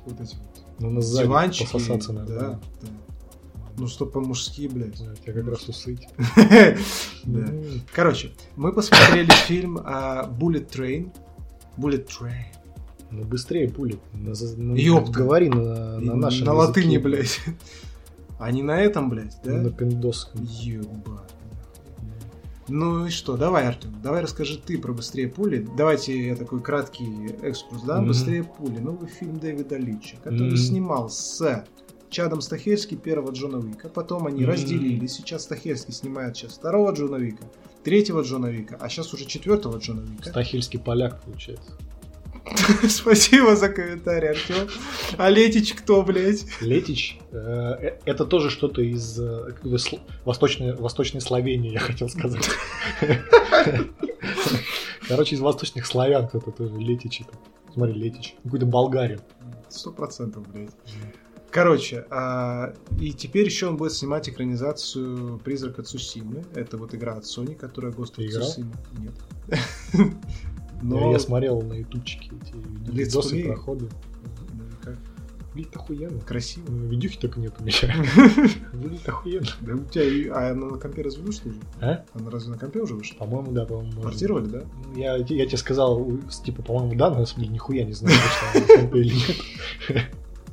A: вот этих
B: Ну, на сзади
A: диванчики.
B: пососаться
A: да,
B: надо.
A: да. Ну, что по-мужски, блядь.
B: Да, тебя как раз усыть.
A: Да.
B: Ну,
A: Короче, мы посмотрели фильм а, Bullet Train. Bullet Train.
B: Ну быстрее пули. На, за- ну,
A: Ёпта.
B: Говори на, на нашем
A: На латыни, блядь. А не на этом, блядь, да?
B: На пиндосском.
A: Ебать. Ну и что, давай, Артем, давай расскажи ты про «Быстрее пули». Давайте я такой краткий экскурс дам.
B: Мгм.
A: «Быстрее пули» — новый фильм Дэвида Лича, который
B: Мгм.
A: снимал с Чадом Стахельски первого Джона Уика. Потом они
B: Мгм.
A: разделились. Сейчас Стахельский снимает сейчас второго Джона Уика, третьего Джона Уика, а сейчас уже четвертого Джона Уика.
B: Стахельский поляк, получается.
A: Спасибо за комментарий, Артем. А Летич кто, блядь?
B: Летич, э, э, это тоже что-то из э, как бы сл- восточной, восточной Словении, я хотел сказать. Короче, из восточных славян кто-то тоже Летич. это. Смотри, Летич. Какой-то болгарин.
A: Сто процентов, блядь. Короче, а, и теперь еще он будет снимать экранизацию «Призрака Цусимы». Это вот игра от Sony, которая Ghost of? Tsushima. Нет.
B: Я-
A: Но...
B: Я смотрел на ютубчике эти видосы, проходы. Выглядит охуенно.
A: Красиво.
B: Ну, Видюхи только у меня. Выглядит охуенно.
A: Да у тебя... А она на компе разве вышла уже?
B: А?
A: Она разве на компе уже вышла?
B: По-моему, да, по-моему.
A: Портировали, да?
B: Ну, Я, я тебе сказал, типа, по-моему, да, но я нихуя не знаю, что она на компе или нет.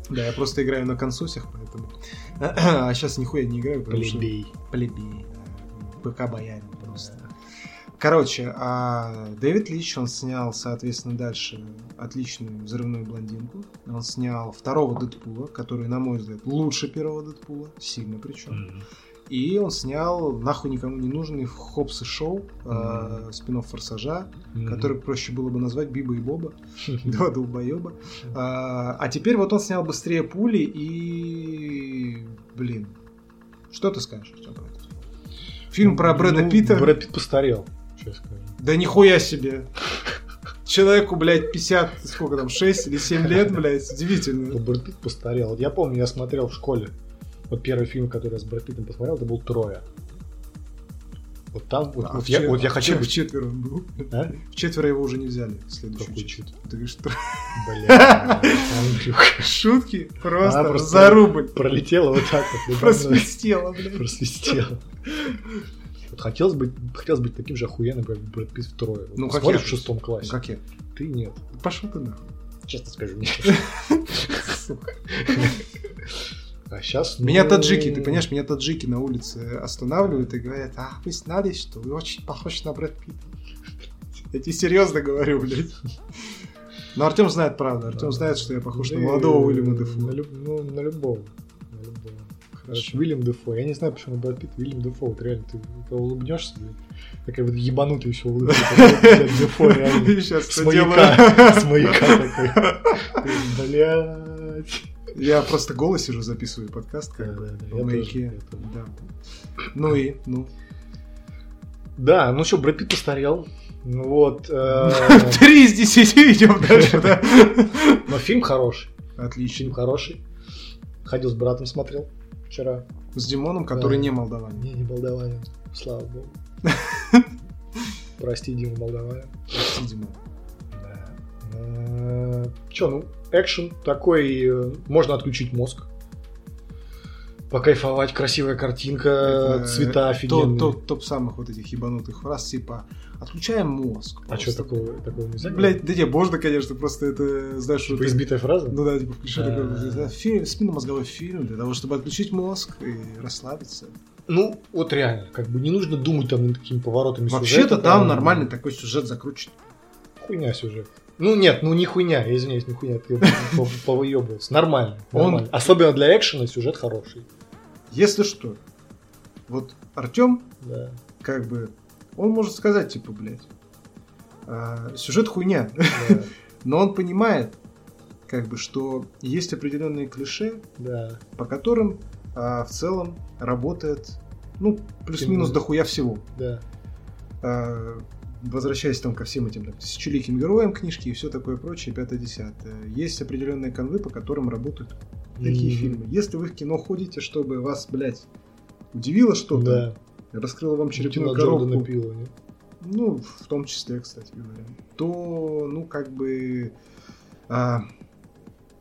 A: Да, я просто играю на консосях, поэтому... А сейчас нихуя не играю, потому что...
B: Плебей.
A: Плебей. ПК боярин просто. Короче, а Дэвид Лич, он снял, соответственно, дальше отличную взрывную блондинку. Он снял второго Дэдпула, который, на мой взгляд, лучше первого Дэдпула, сильно причем.
B: М.
A: И он снял нахуй никому не нужный Хопс и Шоу, э,
B: Мгм.
A: спин Форсажа,
B: М.
A: который проще было бы назвать Биба и Боба. Два долбоеба. А, а теперь вот он снял быстрее пули и... Блин. Что ты скажешь? Фильм про Брэда
B: Ну,
A: Питта.
B: Брэд Питт постарел, что скажу.
A: Да нихуя себе. Человеку, блядь, 50, сколько там, 6 или 7 лет, блядь,
B: Ну,
A: удивительно.
B: Брэд Питт постарел. Я помню, я смотрел в школе. Вот первый фильм, который я с Брэд Питтом посмотрел, это был «Троя». Вот там, вот,
A: А
B: вот я, вот я хочу.
A: В четверо он был.
B: А?
A: В четверо его уже не взяли. в Следующую
B: Какой чет?
A: Ты говоришь, что
B: Бля,
A: шутки просто,
B: просто
A: за рубль.
B: Пролетела вот так вот.
A: Просвистело, блядь.
B: Просвистела. Вот хотелось быть, хотелось быть таким же охуенным, как Брэд Питт второй. Вот
A: Ну, как
B: смотришь
A: я.
B: в шестом классе.
A: Как я?
B: Ты нет.
A: Пошел ты нахуй.
B: Честно скажу, нет.
A: Сука.
B: А сейчас...
A: Меня таджики, ты понимаешь, меня таджики на улице останавливают и говорят, а вы знали, что вы очень похож на Брэд Питта. Я тебе серьезно говорю, блядь. Но Артем знает правду. Артем знает, что я похож на молодого Уильяма
B: На,
A: Дефо.
B: люб- ну, на любого. Короче, Уильям Дефо. Я не знаю, почему Брэд Питт Уильям Дефо. Вот реально, ты улыбнешься, блядь, такая вот ебанутая еще улыбка. Дефо реально. С маяка. С маяка такой. Блядь.
A: Я просто голос сижу, записываю подкаст, как бы,
B: я
A: маяке. Ну и, ну.
B: Да, ну что, Брэд Питт постарел. Ну Вот. э,
A: Три из десяти идем дальше, да?
B: Но фильм хороший.
A: Отлично.
B: Фильм хороший. Ходил с братом, смотрел вчера.
A: С Димоном, который
B: Да.
A: не молдаванин.
B: Не, не молдаванин. Слава богу. Прости, Дима, молдаванин.
A: Прости, Димон.
B: Че, ну, экшен такой, э, можно отключить мозг. Покайфовать, красивая картинка,
A: Это
B: цвета
A: Топ,
B: офигенные.
A: топ, топ самых вот этих ебанутых фраз, типа отключаем мозг.
B: А что такого, такого нельзя?
A: Блять, да не, можно, конечно, просто это, знаешь, что
B: Типа избитая фраза?
A: Ну да, типа включи такой фильм, спинномозговой фильм для того, чтобы отключить мозг и расслабиться.
B: Ну, вот реально, как бы не нужно думать там над такими поворотами
A: Вообще-то там нормальный такой сюжет закручен.
B: Хуйня сюжет. Ну нет, ну не хуйня, я извиняюсь, не хуйня, ты по- повыебывался. Нормально, нормально. Особенно для экшена сюжет хороший.
A: Если что, вот Артем,
B: Да.
A: как бы, он может сказать, типа, блядь, а, сюжет хуйня,
B: Да,
A: но он понимает, как бы, что есть определенные клише,
B: да.
A: по которым а, в целом работает, ну, плюс-минус дохуя всего.
B: Да.
A: А, возвращаясь там ко всем этим там, тысячеликим героям книжки и все такое прочее, пятое десятое. Есть определенные конвы, по которым работают такие
B: Мгм.
A: фильмы. Если вы в кино ходите, чтобы вас, блядь, удивило что-то,
B: Да.
A: раскрыло вам черепную
B: Джордана
A: коробку,
B: Пила, нет?
A: ну, в том числе, кстати говоря, то, ну, как бы, а,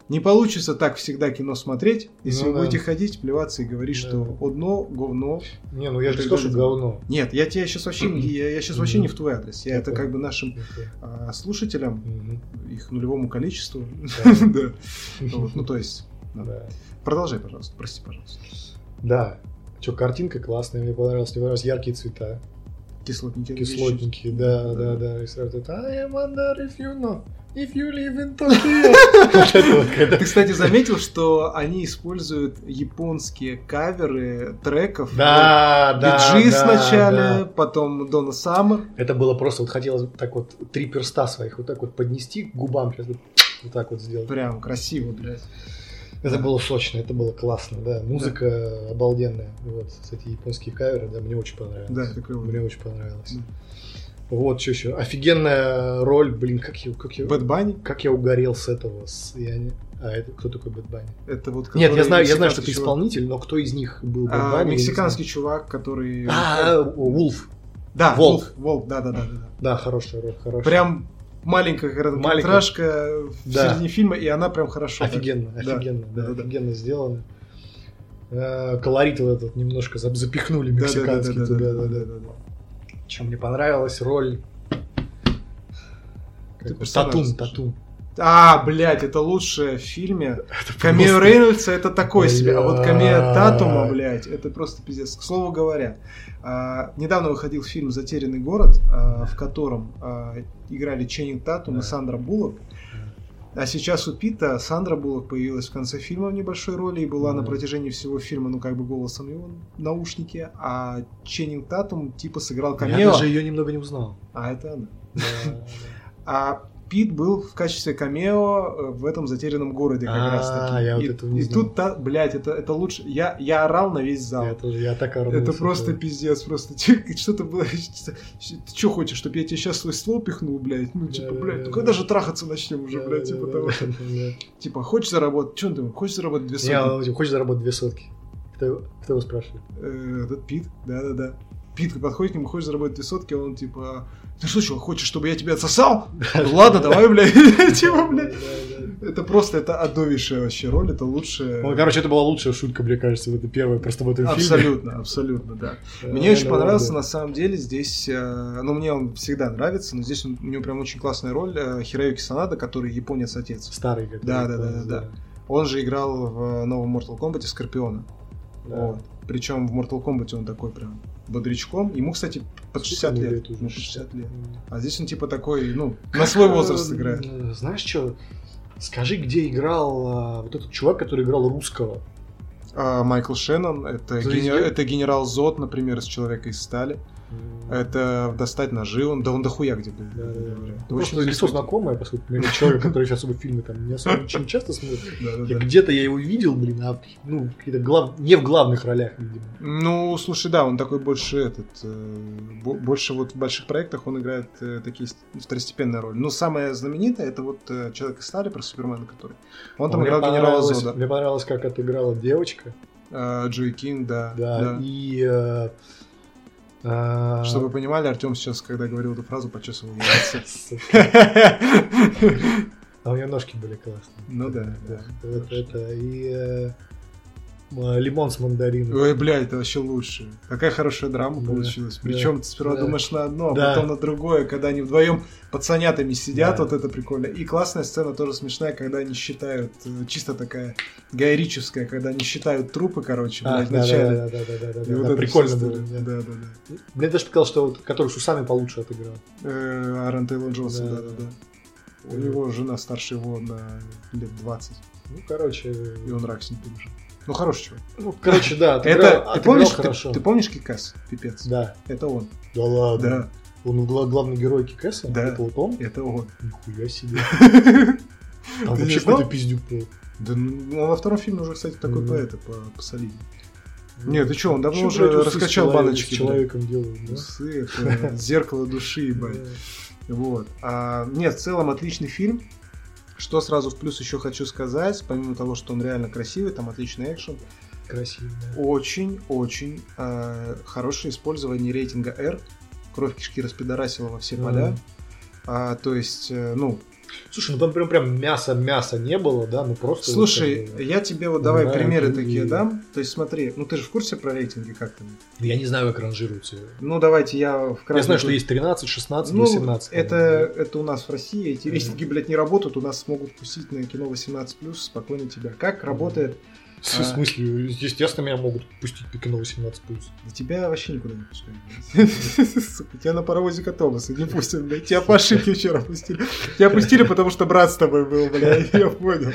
A: не получится так всегда кино смотреть, если
B: Ну
A: вы
B: да.
A: будете ходить, плеваться и говорить,
B: Да.
A: что одно говно.
B: Не, ну я же что
A: говно. Нет, я тебя сейчас вообще, я, я сейчас вообще не в твой адрес. Я это как бы нашим а, слушателям, их нулевому количеству,
B: Да.
A: Ну, то есть, продолжай, пожалуйста, прости, пожалуйста.
B: Да. Че, картинка классная, мне понравилась, мне понравились яркие цвета,
A: Кислотненькие.
B: кислотненькие, да, да, да, и сразу это I wonder if you know, if you live in Tokyo.
A: Ты, кстати, заметил, что они используют японские каверы треков?
B: Да, да,
A: Биджи
B: да.
A: потом Дона Саммер.
B: Это было просто, вот хотелось так вот три перста своих вот так вот поднести к губам, сейчас вот, так вот сделать.
A: Прям красиво, блядь.
B: Это было сочно, это было классно, да. Музыка обалденная. Вот, кстати, японские каверы, да, мне очень понравилось.
A: Да, это клево.
B: Мне очень понравилось.
A: Да.
B: Вот, что еще. Офигенная роль, блин, как я, как я,
A: Bad Bunny,
B: как я угорел с этого. С, я не- А это кто такой Bad Bunny?
A: это вот
B: Нет, я знаю, я знаю, что ты
A: чувак.
B: исполнитель, но кто из них был
A: А,
B: не
A: Мексиканский чувак, который...
B: А, Wolf.
A: Да,
B: Волк.
A: Волк. Да, да, да, да.
B: Да, хорошая роль, хорошая.
A: Прям маленькая короткометражка в
B: Да.
A: середине фильма, и она прям хорошо.
B: Офигенно, офигенно, да,
A: да, да.
B: офигенно сделано. Э, Колорит вот этот немножко за- запихнули мексиканский
A: да, да,
B: туда,
A: да,
B: да,
A: да,
B: да.
A: да, да.
B: Чем мне понравилась роль Татум? Татум.
A: А, блядь, это лучшее в фильме. Камео Рейнольдса это такое себе, а вот камео. Татума, блядь, это просто пиздец. К слову говоря, а, недавно выходил фильм «Затерянный город», а, в котором а, играли Ченнинг Татум и. Сандра Буллок. А сейчас у Пита Сандра Буллок появилась в конце фильма в небольшой роли и была на
B: Да.
A: протяжении всего фильма, ну, как бы голосом его в наушнике, а Ченнинг Татум типа сыграл
B: Я
A: камео,
B: даже ее немного не узнал.
A: а это она. А Пит был в качестве камео э, в этом затерянном городе как
B: А,
A: раз таки.
B: я вот
A: и
B: этого не
A: и тут, блядь, это, это лучше. Я, я орал на весь зал.
B: Я тоже, я так орнулся.
A: это просто пиздец, просто что-то было. Ты что хочешь, чтобы я тебе сейчас свой ствол пихнул, блядь? Ну, типа, блядь, ну
B: да.
A: когда же трахаться начнем уже, блядь, типа того. Типа, хочешь заработать? Че он думает? Хочешь заработать две
B: Я,
A: сотни?
B: вот, хочешь заработать две сотки? Кто, кто его спрашивает?
A: Э, Этот Пит, да-да-да. Пит подходит к нему, хочешь заработать две сотки, он типа, ты что, чувак, хочешь, чтобы я тебя отсосал? Ну ладно, давай, блядь. Типа, блядь. Это просто, это адовейшая вообще роль, это лучшая.
B: Ну, короче, это была лучшая шутка, мне кажется, в это первое просто в этом фильме.
A: Абсолютно, абсолютно, да. Мне очень понравился, на самом деле, здесь, э, ну, мне он всегда нравится, но здесь у него прям очень классная роль э, Хироюки Санада, который японец-отец.
B: Старый который.
A: Да, да, да, да, да. Он же играл в новом Mortal Kombat Скорпиона. Вот. Причем в Mortal Kombat он такой прям бодрячком. Ему, кстати, под 60
B: Сколько ему
A: лет.
B: уже?
A: Ну, под 60 лет. А здесь он типа такой, ну, на свой возраст
B: Э,
A: играет.
B: Знаешь что? Скажи, где играл а, вот этот чувак, который играл русского?
A: А, Майкл Шеннон, это,
B: Звезде?
A: гене- это генерал Зод, например, из Человека из стали. Это достать ножи, он да он дохуя где был.
B: Да, да, да. Ну, Просто лицо знакомое, по сути, наверное, человек, который сейчас особо фильмы там не особо очень часто смотрит.
A: Да,
B: где-то я его видел, блин, а ну, какие-то глав... не в главных ролях, видимо.
A: Ну, слушай, да, он такой больше этот, э, бо- больше вот в больших проектах он играет э, такие ст- второстепенные роли. Ну, самое знаменитое это вот э, Человек из стали про Супермена, который. Он там играл генерала Зода.
B: Мне понравилось, как отыграла девочка.
A: Джои Кинг, да.
B: Да,
A: да.
B: и... э,
A: Чтобы вы понимали, Артем сейчас, когда говорил эту фразу, почесывал яйца.
B: А у нее ножки были классные.
A: Ну да, да.
B: Это, и... э, Лимон с мандарином.
A: Ой, блядь, это вообще лучше. Какая хорошая драма
B: Да,
A: получилась.
B: да,
A: Причем ты сперва
B: да.
A: думаешь на одно, а
B: Да.
A: потом на другое, когда они вдвоем пацанятами сидят,
B: Да.
A: вот это прикольно. И классная сцена тоже смешная, когда они считают, э, чисто такая гайрическая, когда они считают трупы, короче,
B: А,
A: блядь,
B: да,
A: вначале.
B: да, да, да, да, да, да,
A: вот
B: да,
A: это
B: прикольно было. да.
A: Да, да, да.
B: Мне даже показалось, что вот, который с усами получше отыграл.
A: Э, Аарон Тейлор Джонсон,
B: Да,
A: да, да,
B: да.
A: да. У него жена старше его на лет 20,
B: Ну, короче...
A: и он рак с ним пережил. Ну, хороший чувак.
B: Ну, короче, да, отыграл,
A: Это, ты
B: отыграл
A: помнишь, ты,
B: хорошо.
A: ты помнишь Кикас? Пипец.
B: Да.
A: Это он.
B: Да ладно.
A: Да,
B: Он гла- главный герой Кикэса?
A: Да.
B: Это вот он?
A: это он.
B: Нихуя себе.
A: Ты
B: Там вообще какой-то пиздюк был.
A: Да, ну, он во втором фильме уже, кстати, такой
B: Мгм.
A: по по, посолиднее. Нет, ты чё, он давно уже
B: блядь,
A: раскачал
B: человек-
A: баночки,
B: С человеком делают, да?
A: Усы, это зеркало души, ебать. Вот. А, нет, в целом отличный фильм. Что сразу в плюс еще хочу сказать, помимо того, что он реально красивый, там отличный экшен,
B: Красиво. да.
A: очень-очень э, хорошее использование рейтинга R. Кровь кишки распидорасила во все
B: Мгм.
A: поля. А, то есть, э, ну,
B: Слушай, ну там прям, прям мяса-мяса не было, да? Ну просто... вот
A: слушай,
B: бы-
A: я тебе вот давай примеры
B: ты-
A: такие дам. То есть, смотри, ну ты же в курсе про рейтинги как там?
B: Я не знаю, как ранжируются.
A: Ну, давайте я в
B: Я знаю, что есть 13, 16,
A: Ну,
B: 18.
A: это,
B: по-моему,
A: это у нас в России, эти рейтинги, блядь, не работают, у нас смогут пустить на кино 18+, спокойно тебя. Как работает?
B: В смысле, естественно, меня могут пустить по кино 18+.
A: Да тебя вообще никуда не пускают. Сука, тебя на паровозике Томаса не пустят, блядь. Тебя по ошибке вчера пустили. Тебя пустили, потому что брат с тобой был, блядь, я понял.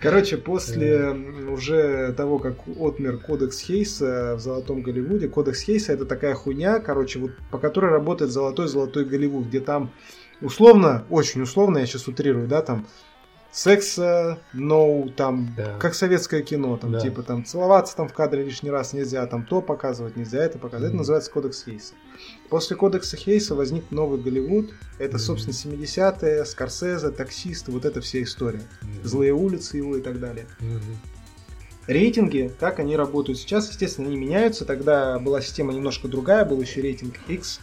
A: Короче, после м, уже того, как отмер кодекс Хейса в Золотом Голливуде, кодекс Хейса это такая хуйня, короче, вот по которой работает Золотой-Золотой Голливуд, где там условно, очень условно, я сейчас утрирую, да, там секса, no, там,
B: Да.
A: как советское кино, там,
B: Да.
A: типа, там, целоваться там в кадре лишний раз нельзя, там, то показывать нельзя, это показывать. Это
B: Мгм.
A: называется кодекс Хейса. После кодекса Хейса возник новый Голливуд, это,
B: Мгм.
A: собственно, 70-е, Скорсезе, таксисты, вот эта вся история.
B: Мгм.
A: Злые улицы его и так далее.
B: Мгм.
A: Рейтинги, как они работают сейчас, естественно, они меняются. Тогда была система немножко другая, был еще рейтинг X.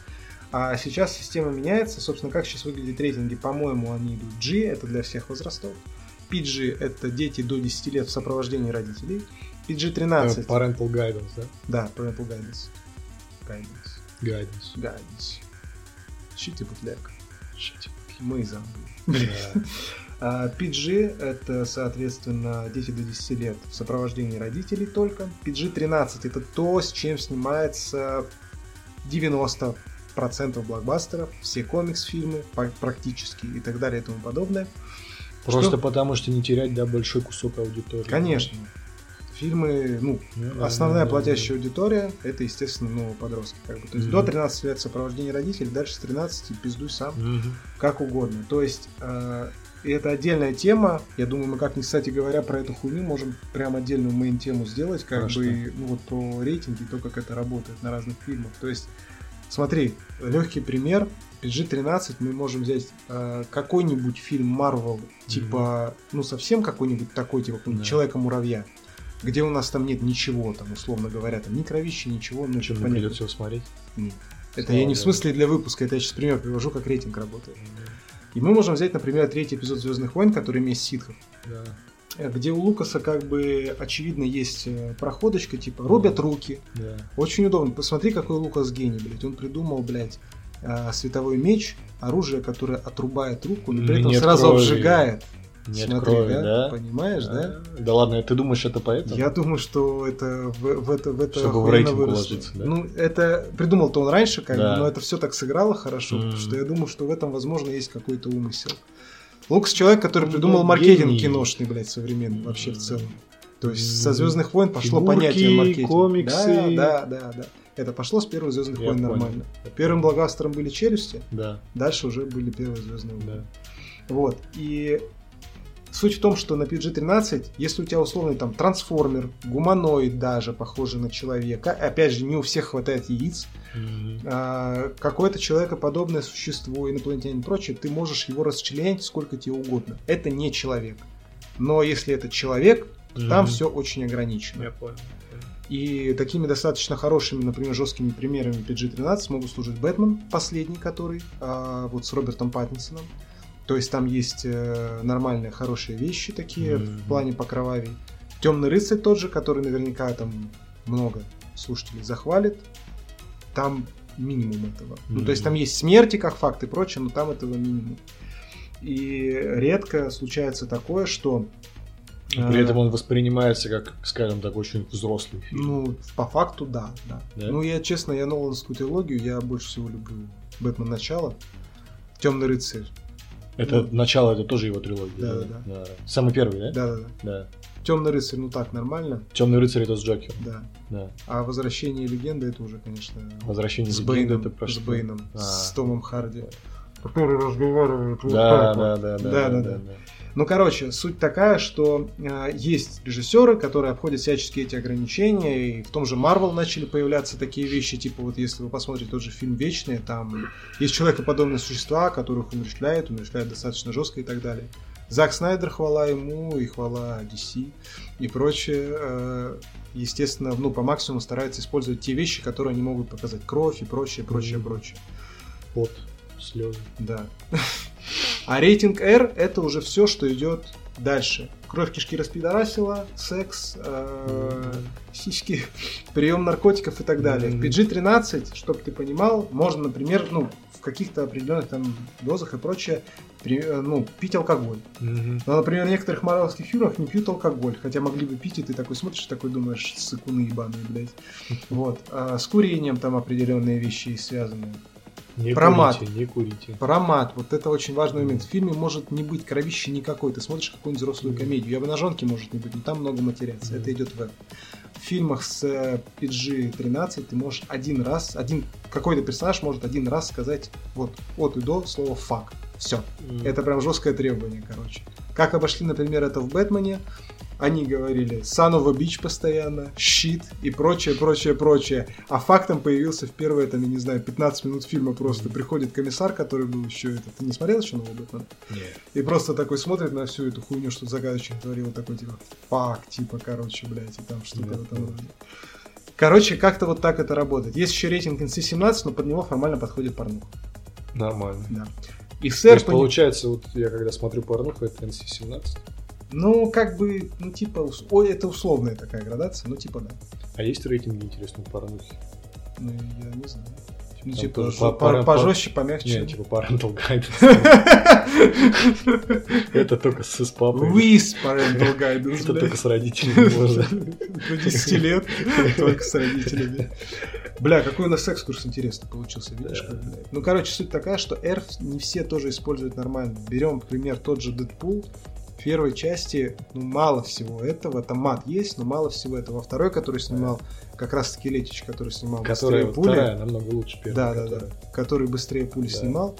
A: А сейчас система меняется. Собственно, как сейчас выглядят рейтинги? По-моему, они идут G, это для всех возрастов. PG – это дети до 10 лет в сопровождении родителей. PG-13
B: Э, Parental guidance, да?
A: да, parental guidance. Guidance.
B: Guidance.
A: Guidance. Щите бутляк.
B: Шить.
A: Мы забыли.
B: Да.
A: А, PG это, соответственно, дети до 10 лет в сопровождении родителей только. PG-13 это то, с чем снимается 90% блокбастеров, все комикс-фильмы практически и так далее и тому подобное.
B: Просто
A: Что-
B: потому что не терять, да, большой кусок аудитории.
A: Конечно. Фильмы, ну,
B: Ну, да,
A: основная
B: да,
A: платящая аудитория это, естественно, ну, подростки. Как бы. То есть
B: Мгм.
A: до 13 лет сопровождение родителей, дальше с 13 пиздуй сам.
B: да. Мгм.
A: как угодно. То есть э, это отдельная тема. Я думаю, мы как-нибудь, кстати говоря, про эту хуйню можем прям отдельную мейн тему сделать, как
B: что?
A: бы, ну вот про рейтинги, то, как это работает на разных фильмах. То есть, смотри, легкий пример. PG-13 мы можем взять э, какой-нибудь фильм Marvel, типа, ну совсем какой-нибудь такой, типа
B: Да.
A: Человека-муравья, где у нас там нет ничего, там, условно говоря, там ни кровища, ничего, ну,
B: Что, мне придется его смотреть?
A: Нет. Это
B: Слава
A: я не в смысле для выпуска, это я сейчас пример привожу, как рейтинг работает. И мы можем взять, например, третий эпизод Звездных войн, который месть ситхов,
B: Да.
A: Э, где у Лукаса как бы очевидно есть э, проходочка, типа рубят руки.
B: Да.
A: Очень удобно. Посмотри, какой Лукас гений, блядь. Он придумал, блядь, э, световой меч, оружие, которое отрубает руку, но при этом
B: Нет
A: сразу
B: крови.
A: обжигает.
B: Нет
A: Смотри,
B: крови,
A: да?
B: да?
A: Понимаешь, да?
B: Да ладно, ты думаешь, это поэтому?
A: Я думаю, что это в, в это в это
B: Чтобы в рейтинг уложиться, да?
A: Ну, это придумал-то он раньше, как
B: Да.
A: бы, но это все так сыграло хорошо,
B: Мгм.
A: потому что я думаю, что в этом, возможно, есть какой-то умысел. Лукас человек, который придумал
B: ну,
A: маркетинг
B: гений.
A: киношный, блядь, современный вообще в целом. То есть со. Звездных войн пошло
B: Фигурки,
A: понятие маркетинга.
B: комиксы.
A: Да, да, да, да. Это пошло с первых Звездных
B: Я
A: войн
B: понял.
A: нормально. Первым блокбастером были челюсти,
B: Да,
A: дальше уже были первые Звездные войны.
B: да.
A: Вот. И суть в том, что на PG-13, если у тебя условный там трансформер, гуманоид даже, похожий на человека, опять же, не у всех хватает яиц,
B: Мгм.
A: а, какое-то человекоподобное существо, инопланетянин и прочее, ты можешь его расчленять сколько тебе угодно. Это не человек. Но если это человек, то там все очень ограничено.
B: Я понял.
A: И такими достаточно хорошими, например, жесткими примерами PG-13 могут служить Бэтмен, последний который, а, вот с Робертом Паттинсоном. То есть там есть э, нормальные, хорошие вещи такие
B: Мгм.
A: в плане покровавий. Темный рыцарь тот же, который наверняка там много слушателей захвалит. Там минимум этого. Ну, то есть там есть смерти как факт и прочее, но там этого минимум. И редко случается такое, что...
B: При
A: э,
B: этом он воспринимается как, скажем так, очень взрослый фильм.
A: Ну, по факту, да, да.
B: Да?
A: Ну, я, честно, я Нолановскую трилогию, я больше всего люблю Бэтмен начало, Темный рыцарь.
B: это
A: ну,
B: начало, это тоже его трилогия.
A: Да, да,
B: Самый первый, да?
A: Да, да, да.
B: Да.
A: Темный рыцарь, ну так, нормально,
B: Темный рыцарь это с Джокером.
A: да.
B: Да.
A: А Возвращение легенды это уже, конечно,
B: Возвращение
A: с
B: легенды
A: Бэйном,
B: это про
A: с
B: что?
A: Бэйном,
B: А.
A: с Томом Харди. Который разговаривает
B: Да, да, да, да,
A: Да, да, да. Ну, короче, суть такая, что э, есть режиссеры, которые обходят всячески эти ограничения, и в том же Марвел начали появляться такие вещи, типа вот если вы посмотрите тот же фильм «Вечные», там есть человекоподобные существа, которых умерщвляют, умерщвляют достаточно жестко и так далее. Зак Снайдер, хвала ему, и хвала DC и прочее. Э, естественно, ну, по максимуму старается использовать те вещи, которые они могут показать. Кровь и прочее, прочее, прочее.
B: Пот, слезы.
A: Да. А рейтинг R это уже все, что идет дальше. Кровь кишки распидорасила, секс, э, сиськи, прием наркотиков и так далее. В PG-13, чтобы ты понимал, можно, например, ну, в каких-то определенных там дозах и прочее, ну, пить алкоголь.
B: Мгм.
A: Но, например, в некоторых марвелских фильмах не пьют алкоголь, хотя могли бы пить, и ты такой смотришь, такой думаешь, сыкуны ебаные, блядь. Вот. А с курением там определенные вещи связаны.
B: Не
A: Про мат.
B: курите, не курите.
A: Про мат, вот это очень важный момент. В фильме может не быть кровищи никакой. Ты смотришь какую-нибудь взрослую комедию, и обнаженки может не быть, но там много материации.
B: Мгм.
A: Это идет в В фильмах с э, PG-13 ты можешь один раз, один какой-то персонаж может один раз сказать вот от и до слово фак. Все.
B: М.
A: Это прям жесткое требование, короче. Как обошли, например, это в Бэтмене, они говорили son of a bitch постоянно, щит и прочее, прочее, прочее. А фактом появился в первые, там, я не знаю, 15 минут фильма просто. Приходит комиссар, который был еще это. Ты не смотрел еще нового Бэтмена?
B: Не.
A: И просто такой смотрит на всю эту хуйню, что загадочник творил, такой типа, фак, типа, короче, блядь, и там что-то в этом. Короче, как-то вот так это работает. Есть еще рейтинг NC-17, но под него формально подходит порнуха.
B: Нормально.
A: Да. И
B: То
A: сэр,
B: есть, получается, вот я когда смотрю порнуху, это NC-17.
A: ну, как бы, ну, типа, ой, это условная такая градация, ну, типа, да.
B: А есть рейтинги, интересно, порнухи?
A: Ну, я не знаю. Ну,
B: Там
A: типа, по-
B: по-
A: по-
B: по-
A: пожестче, помягче.
B: Не, типа parental guidance. Это только с папой.
A: With parental guidance,
B: Это только с родителями можно.
A: До 10 лет, только с родителями. Бля, какой у нас экскурс интересный получился, видишь? Ну, короче, суть такая, что R не все тоже используют нормально. Берем, например, тот же Дэдпул. В первой части, ну, мало всего этого. Там мат есть, но мало всего этого. Во второй, который снимал, как раз таки Летич, который снимал
B: Которая
A: «Быстрее
B: вот
A: пули»,
B: вторая намного лучше первой.
A: да, да, да, который быстрее пули
B: Да.
A: снимал.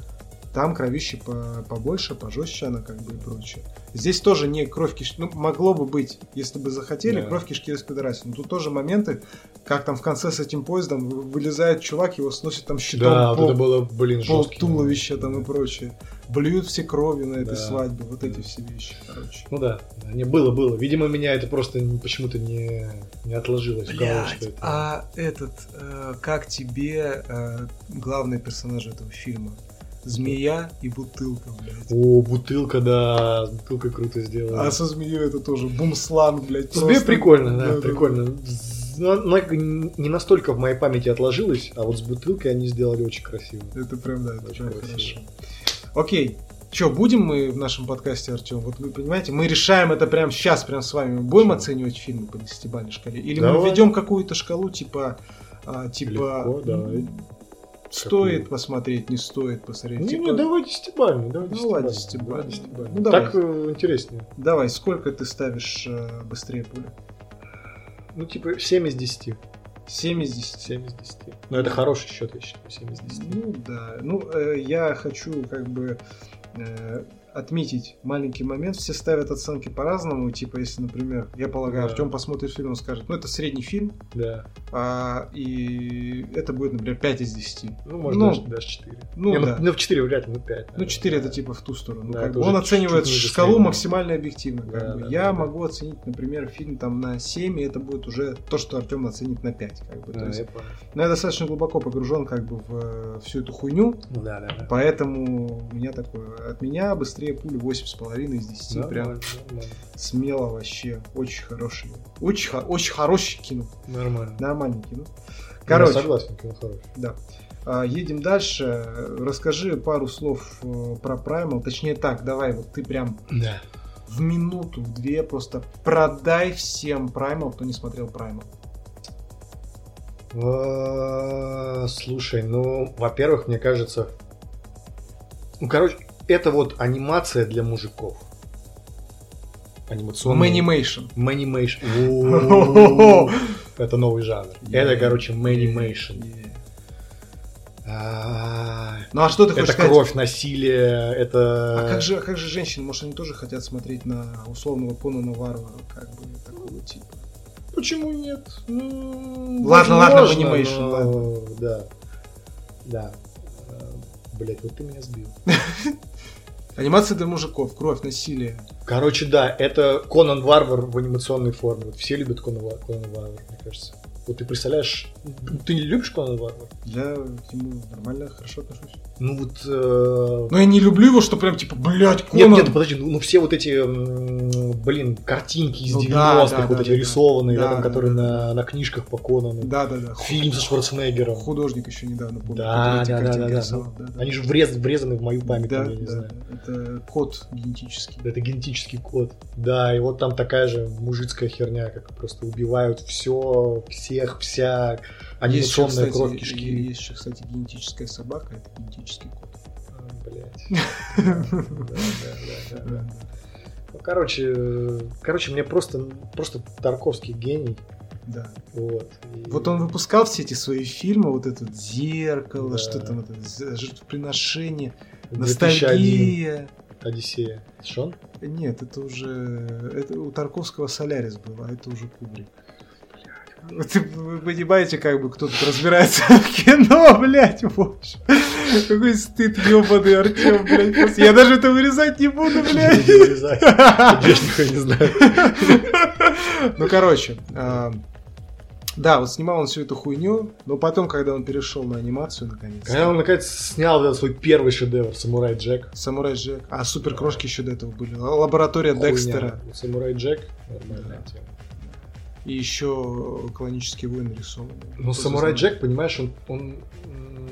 A: Там кровище по- побольше, пожестче она как бы и прочее. Здесь тоже не кровь кишки, ну могло бы быть, если бы захотели,
B: Да.
A: кровь кишки распидорасили. Но тут тоже моменты, как там в конце с этим поездом вы- вылезает чувак, его сносит там щитом
B: Да,
A: пол,
B: вот это было, блин,
A: пол
B: жесткий.
A: туловища там и прочее. Блюют все кровью на этой
B: Да.
A: свадьбе, вот эти все вещи, короче.
B: Ну да, да, не было, было. Видимо, меня это просто почему-то не, не отложилось в голове, что это.
A: а этот, э, как тебе э, главный персонаж этого фильма? Змея и бутылка, блядь.
B: О, бутылка, да, с бутылкой круто сделано.
A: А со змеей это тоже бумсланг, блядь.
B: Змея
A: просто.
B: прикольно, да,
A: Да-да-да.
B: прикольно. З- но Она не настолько в моей памяти отложилась, а вот с бутылкой они сделали очень красиво.
A: Это прям, да, это
B: Очень
A: прям
B: красиво.
A: хорошо. Окей. Че, будем мы в нашем подкасте, Артем? Вот вы понимаете, мы решаем это прямо сейчас, прям с вами. Мы будем
B: Чё?
A: оценивать фильмы по 10 шкале? Или мы
B: Давай.
A: введем какую-то шкалу, типа, а, типа,
B: Легко, давай.
A: стоит
B: Какую?
A: посмотреть, не стоит посмотреть.
B: Не,
A: Типа,
B: не, давай десятибальный, давай
A: Ну,
B: десятибальный.
A: ладно, десятибальный.
B: Давай десятибальный.
A: Ну, давай.
B: Так э, интереснее.
A: Давай, сколько ты ставишь э, быстрее пули?
B: Ну, типа 7 из 10.
A: 7 из 10.
B: 7 из 10. Ну, это хороший счет, я считаю, 7 из 10.
A: Ну да. Ну, э, я хочу как бы э, отметить маленький момент. Все ставят оценки по-разному. Типа, если, например, я полагаю,
B: Да.
A: Артем посмотрит фильм, он скажет, ну, это средний фильм,
B: Да.
A: а, и это будет, например, 5 из 10.
B: Ну, может,
A: Ну,
B: даже, даже 4.
A: ну,
B: Не,
A: да.
B: ну, в 4 вряд ли, ну 5.
A: Ну, 4 это типа в ту сторону.
B: Да,
A: Как
B: это
A: бы он оценивает
B: чуть-чуть ниже
A: шкалу
B: среднего.
A: максимально объективно. как
B: Да,
A: бы.
B: да,
A: я
B: да, да.
A: могу оценить, например, фильм там на 7, и это будет уже то, что Артем оценит на 5. Как бы. То
B: Да,
A: есть,
B: я понял.
A: но я достаточно глубоко погружен как бы в э, всю эту хуйню.
B: Ну, да, да, да.
A: Поэтому у меня такое, от меня быстрее пули 8,5 из 10, прям
B: Нормально, нормально.
A: смело вообще, очень хороший, очень, очень хороший кино,
B: Нормально.
A: нормальный кино.
B: Я
A: Короче,
B: согласен, кино хороший.
A: да. А, Едем дальше. Расскажи пару слов э, про Primal. Точнее так, давай, вот ты прям
B: Да.
A: в минуту, в две просто продай всем Primal, кто не смотрел Primal.
B: А, Слушай, ну, во-первых, мне кажется... Ну, короче, это вот анимация для мужиков.
A: Manimation.
B: Манимейшн.
A: Хо-хо-хо.
B: Это новый жанр. Это, короче, манимейшн. А,
A: Ну а что ты хочешь
B: Это
A: сказать?
B: кровь, насилие, это...
A: А как же, а как же женщины? Может, они тоже хотят смотреть на условного Конана Варвара, как бы такого типа?
B: Почему нет? Ну,
A: Ладно, ладно,
B: но-
A: ладно.
B: Да. Да. Блять, вот ты меня сбил.
A: Анимация для мужиков, кровь, насилие.
B: Короче, да, это Конан Варвар в анимационной форме. Вот все любят Конан Вар- Конан Варвар, мне кажется. Вот ты представляешь, ты не любишь Конан Варвар?
A: Я к нему нормально, хорошо отношусь.
B: Ну вот... э,
A: Но я не люблю его, что прям типа, блядь,
B: Нет,
A: Конан.
B: нет, подожди, ну, ну все вот эти, блин, картинки из
A: Ну
B: 90-х,
A: да, да,
B: вот
A: да,
B: эти
A: да,
B: рисованные,
A: да.
B: да, там,
A: Да,
B: которые
A: да,
B: на, на книжках по Конану.
A: Да, да, да.
B: Фильм со Шварценеггером.
A: Художник еще недавно помню.
B: Да, да, да,
A: картинки
B: да, да.
A: рисовал, да, да.
B: Они же врез, врезаны в мою память,
A: Да,
B: там, я не
A: да,
B: знаю.
A: это код генетический.
B: Это генетический код. Да, и вот там такая же мужицкая херня, как просто убивают все, всех, вся
A: Есть еще,
B: анимационная
A: кстати,
B: кровь кишки.
A: Есть еще, кстати, генетическая собака, это генетический код.
B: А, блядь. Да, да, да. Ну, короче, короче, мне просто, просто Тарковский гений.
A: Да.
B: Вот. И-
A: Вот он выпускал все эти свои фильмы, вот это зеркало,
B: Да.
A: что там, это жертвоприношение,
B: 2001,
A: ностальгия.
B: Одиссея. Шон?
A: Нет, это уже это у Тарковского Солярис был, а это уже Кубрик. Вы понимаете, как бы кто тут разбирается в кино, блядь, боже. Какой стыд, ебаный Артем, блядь. Я даже это вырезать не буду, блядь.
B: Не вырезай. Я не знаю.
A: Ну, короче, а, да, вот снимал он всю эту хуйню, но потом, когда он перешел на анимацию, наконец,
B: Когда он, наконец, снял этот свой первый шедевр «Самурай Джек».
A: Самурай Джек, а супер крошки еще до этого были, лаборатория
B: Хуйня.
A: Декстера
B: «Самурай Джек» нормальная
A: Да.
B: тема.
A: И еще клонический войн рисован.
B: Но «Самурай Джек», понимаешь, он, он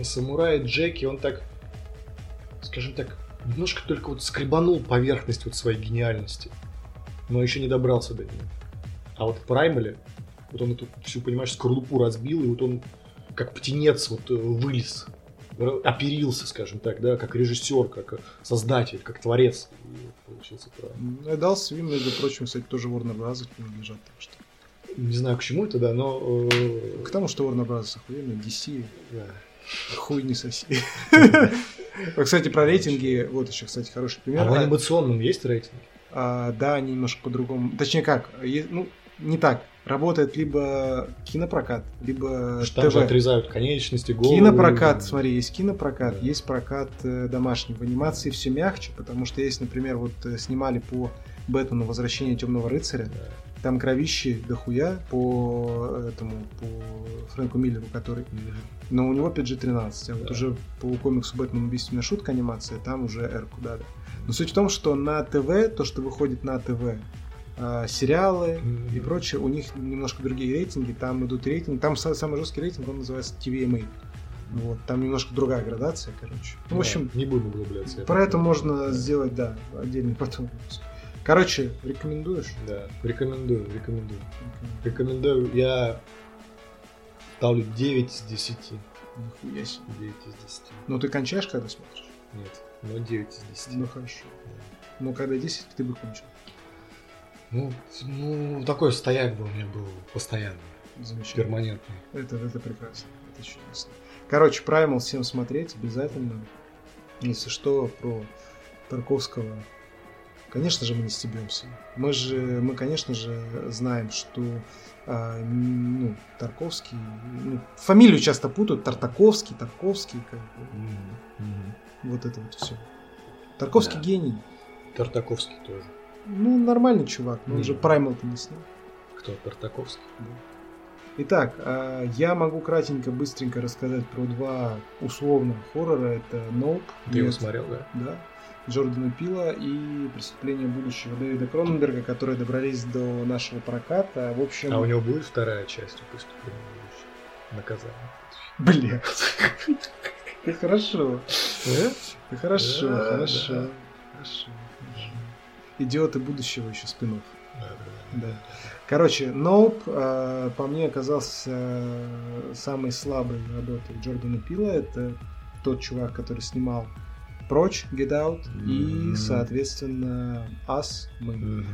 B: «Самурай Джеки», он так, скажем так, немножко только вот скребанул поверхность вот своей гениальности, но еще не добрался до нее. А вот в «Праймале», вот он эту всю, понимаешь, скорлупу разбил, и вот он как птенец вот э, вылез, оперился, скажем так, да, как режиссер, как создатель, как творец. И получился.
A: Эдал Свим, между прочим, кстати, тоже Warner Bros. принадлежат, так что.
B: Не знаю, к чему это, да, но... э,
A: К тому, что Warner Bros. охуенно, DC,
B: да.
A: хуй не соси. Кстати, про рейтинги, вот еще, кстати, хороший пример.
B: А в анимационном есть рейтинг?
A: а, Да, они немножко по-другому. Точнее как, ну, не так. Работает либо кинопрокат, либо
B: что там же
A: ТВ.
B: отрезают конечности, голову.
A: Кинопрокат, смотри, есть кинопрокат,
B: Да.
A: есть прокат э, домашний. В анимации все мягче, потому что есть, например, вот э, снимали по Бэтмену «Возвращение темного рыцаря»,
B: Да.
A: Там кровищи дохуя по этому, по Фрэнку Миллеру, который... Но у него PG-13, а вот
B: Да.
A: уже по комиксу «Бэтмен. Убийственная шутка» анимация, там уже R-ку дали. Но суть в том, что на ТВ, то, что выходит на ТВ, а, сериалы
B: Мгм.
A: и прочее, у них немножко другие рейтинги, там идут рейтинги, там са- самый жесткий рейтинг, он называется TVMA. Вот, там немножко другая градация, короче. Ну, в общем,
B: Да, не будем углубляться.
A: про это можно сделать, да, отдельный потом выпуск. Короче, рекомендуешь?
B: Да, рекомендую, рекомендую. Рекомендую, я ставлю 9 из 10.
A: Нихуя себе.
B: 9 из 10.
A: Ну, ты кончаешь, когда смотришь?
B: Нет, но 9 из 10.
A: Ну, хорошо. Ну, когда 10, ты бы кончил.
B: Ну, ну, такой стояк был у меня был постоянный,
A: Замечательно.
B: перманентный.
A: Это, это прекрасно. Это чудесно. Короче, Primal всем смотреть обязательно. Если что, про Тарковского. Конечно же, мы не стебемся. Мы же, мы, конечно же, знаем, что а, ну, Тарковский, ну, фамилию часто путают, Тартаковский, Тарковский, как бы, вот это вот все. Тарковский
B: Да.
A: гений.
B: Тартаковский тоже.
A: Ну, нормальный чувак, но он
B: Мгм.
A: же Primal-то не снял.
B: Кто? Тартаковский?
A: Итак, а, я могу кратенько, быстренько рассказать про два условных хоррора. Это Nope.
B: Ты его
A: Нет,
B: смотрел, да?
A: Да. Джордана Пила и Преступление будущего Дэвида Кроненберга, которые добрались до нашего проката. В общем,
B: А у него будет вторая часть у преступления будущего? Наказание.
A: Блин. Ты хорошо.
B: Э?
A: Ты хорошо, хорошо. Хорошо. Идиоты будущего еще спинов.
B: Да.
A: Короче, Nope э, по мне оказался самой слабой работой Джордана Пила. Это тот чувак, который снимал Прочь, Get Out и,
B: Мгм.
A: соответственно, Us, мы.
B: Мгм.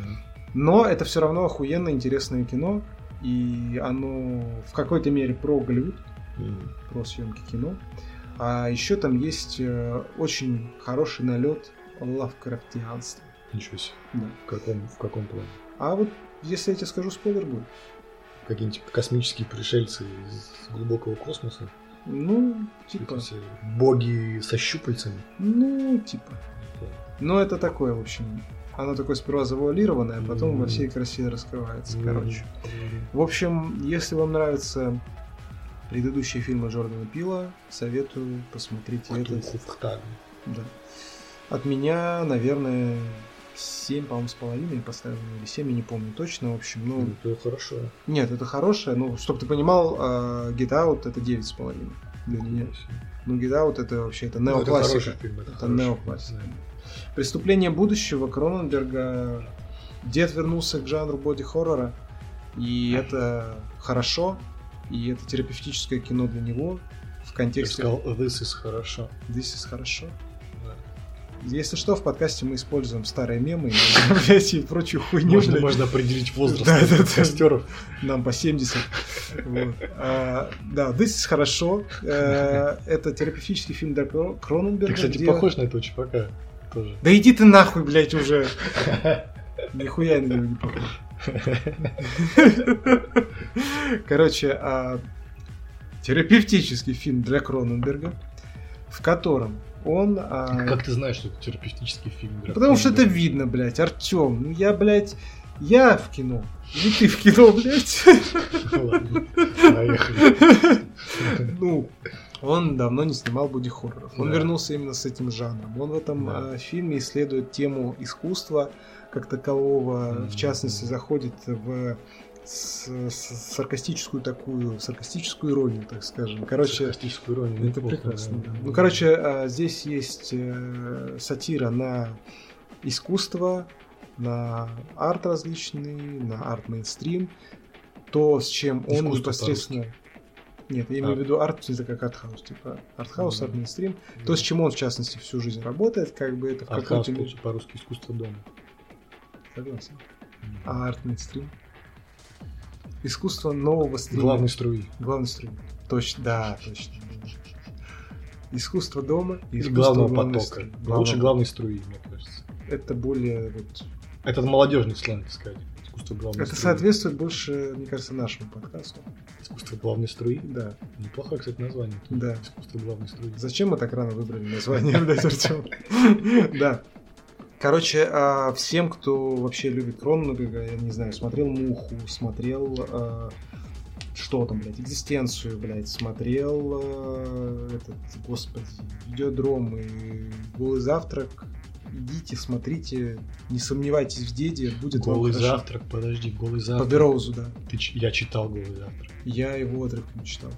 A: Но это все равно охуенно интересное кино, и оно в какой-то мере про Голливуд,
B: Мгм.
A: про съемки кино. А еще там есть э, очень хороший налет лавкрафтианства.
B: Ничего себе.
A: Да.
B: В каком, в каком плане?
A: А вот если я тебе скажу спойлер будет.
B: Какие-нибудь космические пришельцы из глубокого космоса?
A: Ну,
B: Типа все боги со щупальцами.
A: Ну, типа. Но это такое, в общем. Оно такое сперва завуалированное, а потом во всей красе раскрывается. Короче. В общем, если вам нравятся предыдущие фильмы Джордана Пила, советую посмотреть этот. Да. От меня, наверное, 7, по-моему, с половиной поставил, или 7, я не помню точно, в общем, ну...
B: Это хорошо.
A: Нет, это хорошее, ну, чтобы ты понимал, э, Get Out это 9 с половиной для меня. Ну, Get Out это вообще, это
B: Ну, это
A: неоклассика.
B: фильм, это
A: Это
B: хороший
A: неоклассика.
B: фильм,
A: Преступление будущего Кроненберга. Дед вернулся к жанру боди-хоррора. И это хорошо. И это терапевтическое кино для него. В контексте
B: сказал, this is хорошо.
A: This is хорошо. Если что, в подкасте мы используем старые мемы, и прочую хуйню.
B: Можно, можно определить возраст
A: Да, да,
B: костеров.
A: Нам по 70. Вот. А, да, This is хорошо. Э, Это терапевтический фильм для Кро- Кроненберга.
B: Ты, кстати,
A: где-
B: похож на этого чувака тоже.
A: Да иди ты нахуй, блядь, уже. Нихуя на него не похож. Короче, а, терапевтический фильм для Кроненберга, в котором он... а,
B: Как ты знаешь, что это терапевтический фильм? для
A: Потому что это видно, блядь, Артем. Ну я, блядь, я в кино. Или ты в кино, блядь.
B: Ладно, поехали.
A: Ну, он давно не снимал боди-хорроров. Он
B: Да.
A: вернулся именно с этим жанром. Он в этом
B: Да.
A: э, фильме исследует тему искусства как такового. В частности, заходит в с- с- саркастическую такую, саркастическую иронию, так скажем. Короче,
B: Саркастическую иронию
A: это
B: неплохо,
A: прекрасно.
B: да.
A: да. Ну, короче, э, здесь есть э, сатира на искусство, на арт различный, на арт-мейнстрим. То, с чем он
B: Искусство
A: непосредственно... Нет, я имею в
B: А.
A: виду арт, это как артхаус, типа артхаус,
B: Мгм.
A: арт-мейнстрим. То, с чем он, в частности, всю жизнь работает, как бы это в
B: получается, по-русски искусство дома.
A: Согласен. А арт-мейнстрим? Искусство нового стрима.
B: Главной струи.
A: Главный стрим. Точно, да, точно. Искусство дома и искусство
B: главного
A: главной
B: потока.
A: струи. Главного-
B: Лучше главной струи, мне кажется.
A: Это более вот...
B: Это молодежный сленг, так сказать. Искусство главной
A: Это
B: струи.
A: соответствует больше, мне кажется, нашему подкасту.
B: Искусство главной струи.
A: Да.
B: Неплохое, кстати, название.
A: Да.
B: Искусство главной струи.
A: Зачем мы так рано выбрали название, блядь, Артем? Да. Короче, а, всем, кто вообще любит Кроненберга, я не знаю, смотрел «Муху», смотрел а, что там, блядь, «Экзистенцию», блядь, смотрел а, этот, господи, «Видеодром» и «Голый завтрак», идите, смотрите, не сомневайтесь в деде, будет вам
B: Голый
A: хорошо.
B: завтрак, подожди, голый
A: По
B: завтрак.
A: Бероузу, да.
B: Ты Я читал голый завтрак.
A: Я его отрывком читал.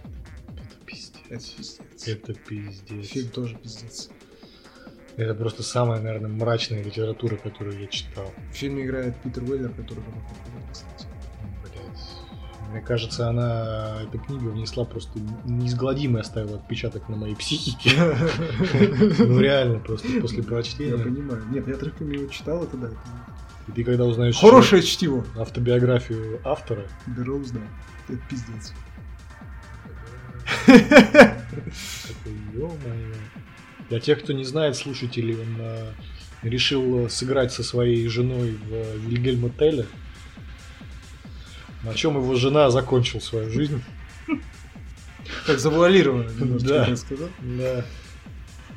B: Это пиздец.
A: Это пиздец.
B: Это пиздец.
A: Фильм тоже пиздец.
B: Это просто самая, наверное, мрачная литература, которую я читал.
A: В фильме играет Питер Уэллер, который был кстати.
B: Мне кажется, она, эта книга внесла просто неизгладимый оставила отпечаток на моей психике. Ну реально, просто после
A: Я
B: прочтения.
A: понимаю. Нет, я отрывками его читал, это да.
B: И ты когда узнаешь
A: Хорошее чтиво.
B: автобиографию автора,
A: Бероуз, да. Это пиздец.
B: такой, ё-моё. Для тех, кто не знает, слушателей, он а, решил сыграть со своей женой в Вильгельма Телле, на чем его жена закончила свою жизнь.
A: Так завуалировано, немножко,
B: Да.
A: я сказал.
B: Да.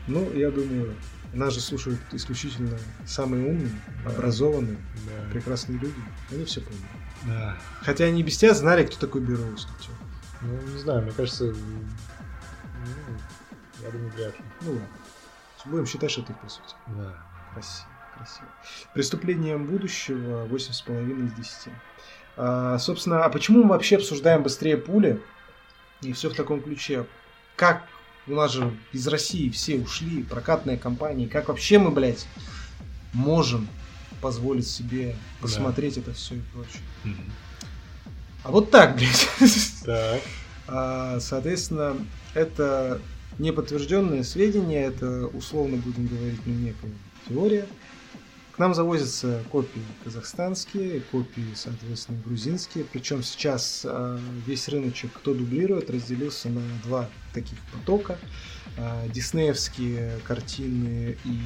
A: Ну, я думаю, нас же слушают исключительно самые умные, образованные,
B: Да.
A: прекрасные люди. Они все поняли.
B: Да.
A: Хотя они без тебя знали, кто такой Бероуз.
B: Ну, не знаю, мне кажется, ну, я думаю, вряд ли.
A: Ну ладно. Будем считать, что ты по сути.
B: Да.
A: Красиво, красиво. Преступлением будущего 8,5 из 10. А, собственно, а почему мы вообще обсуждаем быстрее пули? И все в таком ключе. Как у нас же из России все ушли, прокатные компании. Как вообще мы, блядь, можем позволить себе посмотреть это все и прочее? А вот так, блядь.
B: Так.
A: А, Соответственно, это неподтвержденные сведения, это условно будем говорить, ну, некая теория. К нам завозятся копии казахстанские, копии, соответственно, грузинские. Причем сейчас а, весь рыночек, кто дублирует, разделился на два таких потока. А, Диснеевские картины и,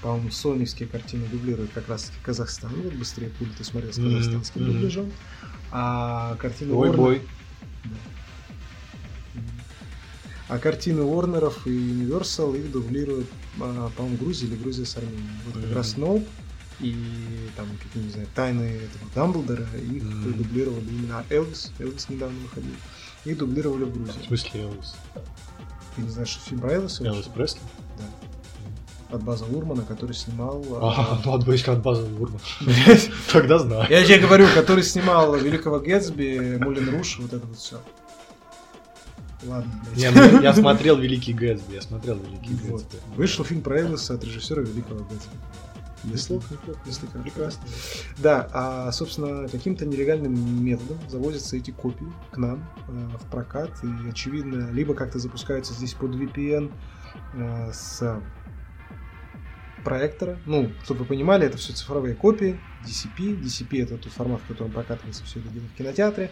A: по-моему, соневские картины дублируют как раз-таки Казахстан. Вот быстрее пули ты смотрел с
B: Мгм,
A: казахстанским
B: мгм.
A: дубляжом. А картины
B: Ой,
A: Warner-
B: бой.
A: А картины Warner'ов и Universal их дублируют, а, по-моему, Грузия или Грузия с Арменией. Вот как раз Сноуп и там, какие, не знаю, тайны этого Дамблдора, их дублировали именно Элвис, Элвис недавно выходил. Их дублировали в
B: В
A: Грузии.
B: смысле Элвис?
A: Ты не знаешь, что фильм про Элвиса?
B: Элвис? Пресли?
A: От База Лурмана, который снимал...
B: А, ну от Бойска от базы Гурман.
A: блядь,
B: Тогда знаю.
A: Я тебе говорю, который снимал Великого Гэтсби, Мулин Руш, вот это вот все. Ладно,
B: Не,
A: блядь.
B: ну, я смотрел Великий Гэтсби, я смотрел Великий
A: Вот.
B: Гэтсби.
A: Вышел фильм про Элвиса от режиссера Великого Гэтсби. Если,
B: Неплохо, неплохо.
A: если.
B: Прекрасно.
A: Да, а, собственно, каким-то нелегальным методом завозятся эти копии к нам э, в прокат. И, очевидно, либо как-то запускаются здесь под VPN э, с проектора. Ну, чтобы вы понимали, это все цифровые копии, DCP. DCP это тот формат, в котором прокатывается все это дело в кинотеатре.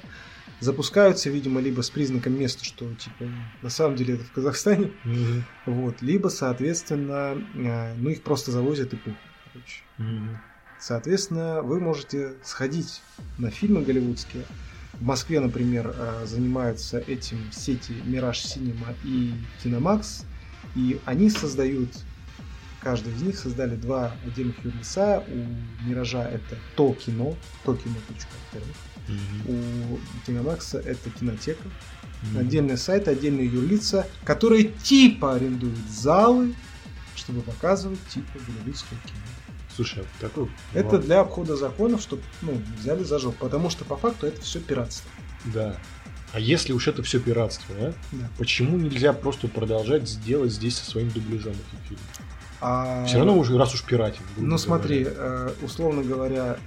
A: Запускаются, видимо, либо с признаком места, что, типа, на самом деле это в Казахстане,
B: Мгм.
A: вот, либо, соответственно, э, ну, их просто завозят и пух.
B: Мгм.
A: Соответственно, вы можете сходить на фильмы голливудские. В Москве, например, э, занимаются этим сети Мираж Синема и Киномакс. И они создают, каждый из них создали два отдельных юрлица. У Миража это То кино, токино.рф. У Киномакса это кинотека.
B: Мгм.
A: Отдельные сайты, отдельные юрлица, которые типа арендуют залы, чтобы показывать типа голливудское кино.
B: Слушай, а такой...
A: Это для обхода законов, чтобы ну, взяли зажог. Потому что по факту это все пиратство.
B: Да. А если уж это все пиратство, а?
A: Да.
B: Почему нельзя просто продолжать сделать здесь со своим дубляжом эти фильмы?
A: А,
B: Все равно уже раз уж пиратим.
A: Ну смотри,
B: говоря.
A: э, условно говоря,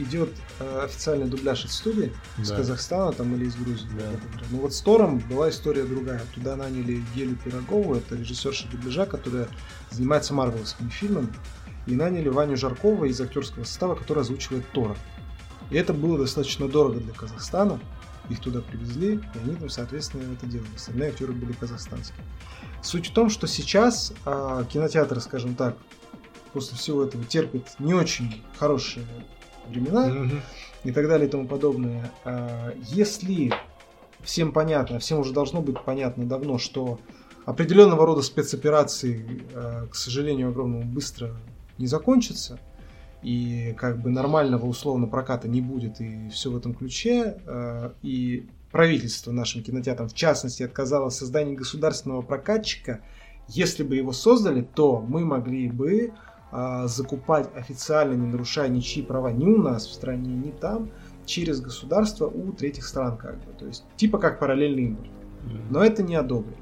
A: идет э, официальный дубляж от студии из
B: Да.
A: Казахстана там или из Грузии.
B: Да.
A: Ну вот с Тором была история другая. Туда наняли Гелю Пирогову, это режиссерша дубляжа, которая занимается марвеловскими фильмами. И наняли Ваню Жаркова из актерского состава, который озвучивает Тора. И это было достаточно дорого для Казахстана. Их туда привезли, и они там, соответственно, это делали. Остальные актеры были казахстанские. Суть в том, что сейчас а, кинотеатры, скажем так, после всего этого терпят не очень хорошие времена
B: Мгм.
A: и так далее и тому подобное. А, Если всем понятно, всем уже должно быть понятно давно, что определенного рода спецоперации, а, к сожалению, огромному быстро не закончатся, и как бы нормального условно проката не будет, и все в этом ключе, а, и правительство нашим кинотеатрам, в частности, отказало в создании государственного прокатчика, если бы его создали, то мы могли бы а, закупать официально, не нарушая ничьи права ни у нас в стране, ни там, через государство у третьих стран, как бы. То есть, типа как параллельный импорт. Но это не одобрено.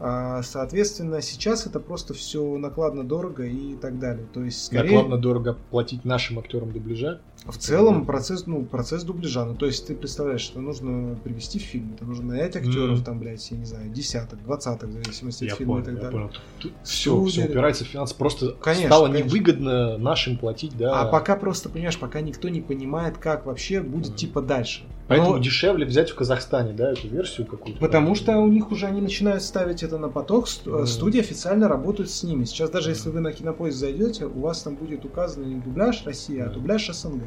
A: А, Соответственно, сейчас это просто все накладно дорого и так далее. То есть, скорее,
B: Накладно дорого платить нашим актерам дубляжа.
A: В целом процесс, ну, процесс дубляжа. Ну, то есть ты представляешь, что нужно привести фильм, это нужно нанять актеров,
B: Мгм.
A: там, блядь, я не знаю, десяток, двадцаток, в зависимости
B: Я
A: от фильма
B: понял,
A: и так
B: я
A: далее.
B: понял. Все, все упирается в финансы. Просто
A: Конечно,
B: стало
A: конечно.
B: невыгодно нашим платить, да.
A: А пока просто, понимаешь, пока никто не понимает, как вообще будет
B: Мгм.
A: типа дальше.
B: Поэтому
A: Но-
B: дешевле взять в Казахстане, да, эту версию какую-то.
A: Потому что у них уже они начинают ставить это на поток,
B: Мгм.
A: студии официально работают с ними. Сейчас даже
B: Мгм.
A: если вы на кинопоиск зайдете, у вас там будет указано не дубляж России, а
B: Мгм.
A: дубляж СНГ.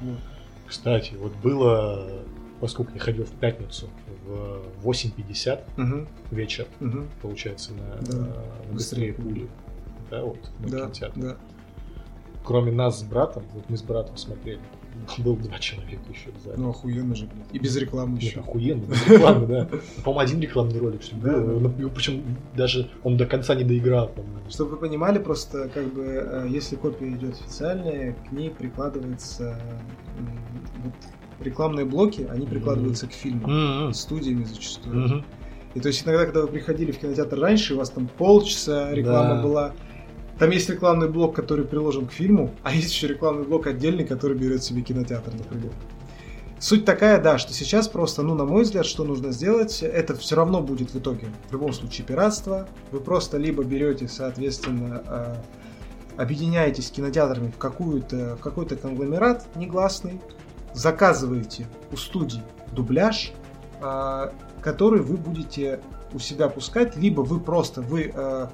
A: Вот.
B: Кстати, вот было, поскольку я ходил в пятницу в 8.50
A: Мгм,
B: вечер,
A: мгм.
B: получается, на,
A: Да.
B: на быстрее пули. Да, вот, на
A: Да,
B: кинотеатре.
A: да.
B: Кроме нас с братом, вот мы с братом смотрели, было два человека еще в зале.
A: Ну охуенно же, блядь. И без рекламы
B: Нет,
A: еще.
B: охуенно, без рекламы, да. По-моему, один рекламный ролик, что ли, был. Ну, Причем даже он до конца не доиграл, по-моему.
A: Чтобы вы понимали, просто как бы э, если копия идет официальная, к ней прикладывается вот, рекламные блоки, они прикладываются к фильму. Студиями зачастую. И то есть иногда, когда вы приходили в кинотеатр раньше, у вас там полчаса реклама была. Там есть рекламный блок, который приложен к фильму, а есть еще рекламный блок отдельный, который берет себе кинотеатр, например. Суть такая, да, что сейчас просто, ну, на мой взгляд, что нужно сделать, это все равно будет в итоге, в любом случае, пиратство. Вы просто либо берете, соответственно, э, объединяетесь кинотеатрами в, какую-то, в какой-то конгломерат негласный, заказываете у студий дубляж, а, который вы будете у себя пускать, либо вы просто вы э,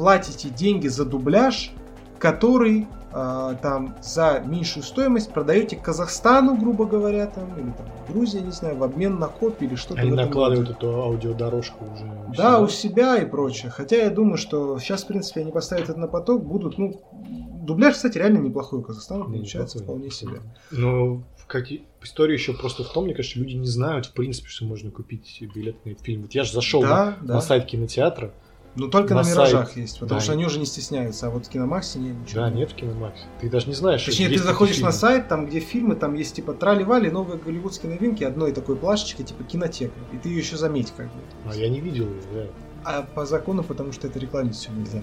A: платите деньги за дубляж который а, там за меньшую стоимость продаете Казахстану, грубо говоря, там, или там Грузия, не знаю, в обмен на копии или что-то.
B: Они накладывают
A: роде.
B: эту аудиодорожку уже. у
A: Да,
B: себя.
A: у себя и прочее. Хотя я думаю, что сейчас, в принципе, они поставят это на поток, будут, ну, дубляж, кстати, реально неплохой у Казахстана получается
B: неплохой,
A: вполне себе.
B: Но в какие... история еще просто в том, мне кажется, люди не знают, в принципе, что можно купить билет на этот фильм. Вот я же зашел
A: Да,
B: на,
A: да.
B: на сайт кинотеатра.
A: Но только на,
B: На
A: миражах
B: сайт.
A: есть, потому
B: Да.
A: что они уже не стесняются, а вот в Киномаксе нет ничего.
B: Да, нет в Киномаксе. Ты даже не знаешь,
A: Точнее, ты заходишь на
B: фильмы.
A: сайт, там, где фильмы, там есть типа трали-вали, новые голливудские новинки, одной такой плашечкой, типа кинотека. И ты ее еще заметь как бы.
B: А я не видел ее, да.
A: А по закону, потому что это рекламить все нельзя.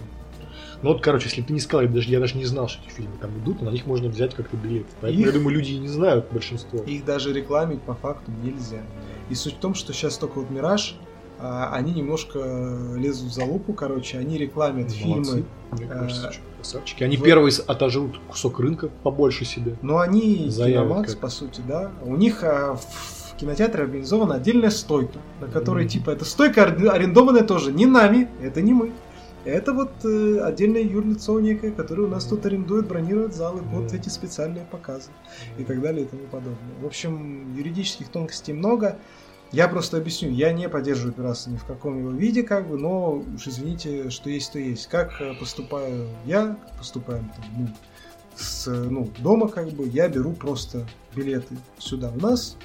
B: Ну вот, короче, если бы ты не сказал, я даже, я даже не знал, что эти фильмы там идут, но на них можно взять как-то билет. Поэтому,
A: Их-
B: я думаю, люди и не знают большинство.
A: Их даже рекламить по факту нельзя. И суть в том, что сейчас только вот Мираж, они немножко лезут за лупу, короче, они рекламят
B: Молодцы,
A: фильмы.
B: Мне
A: э,
B: кажется, красавчики. Они
A: в-
B: первые отожрут кусок рынка побольше себе.
A: Но они Киномакс,
B: как.
A: по сути, да. У них а, в кинотеатре организована отдельная стойка, на которой,
B: Мгм.
A: типа, эта стойка ар- арендованная тоже не нами, это не мы. Это вот э, отдельное юрлицо некое, которое у нас тут арендует, бронирует залы под эти специальные показы и так далее и тому подобное. В общем, юридических тонкостей много. Я просто объясню, я не поддерживаю пиратство ни в каком его виде, как бы, но уж извините, что есть, то есть. Как э, поступаю я, поступаем там, мы с, ну, дома, как бы, я беру просто билеты сюда у нас,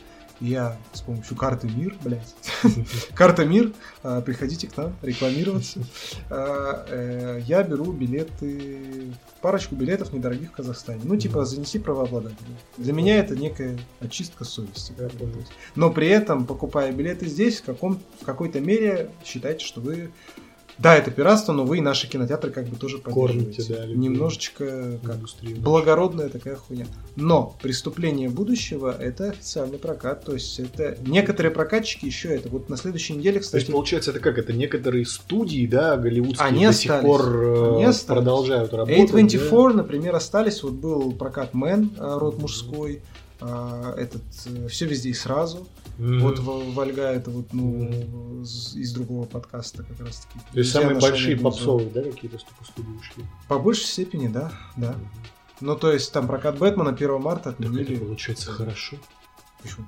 A: я с помощью карты МИР, блядь, карта МИР, а, приходите к нам рекламироваться. А, э, Я беру билеты, парочку билетов недорогих в Казахстане. Ну, типа, занеси правообладателю. Для меня это некая очистка совести. Но при этом, покупая билеты здесь, в, каком, в какой-то мере считайте, что вы... Да, это пиратство, но вы и наши кинотеатры как бы тоже
B: Кормите,
A: поддерживаете.
B: да, людей.
A: Немножечко как
B: Индустрию.
A: благородная такая хуйня. Но преступление будущего это официальный прокат. То есть это некоторые прокатчики еще это. Вот на следующей неделе,
B: То есть,
A: кстати,
B: получается, это как? Это некоторые студии, да, голливудские
A: Они
B: до сих
A: остались.
B: пор э,
A: Они остались.
B: продолжают работать.
A: A24, например, остались. Вот был прокат Мэн, э, род мужской. а, Этот все везде и сразу.
B: Мгм.
A: Вот Вальга это вот ну из из другого подкаста как раз таки.
B: То есть самые большие попсовые, да, какие-то студии ушли?
A: По большей степени, да, да. Ну то есть там прокат Бэтмена 1 марта
B: Так это
A: отменили.
B: получается хорошо.
A: Почему?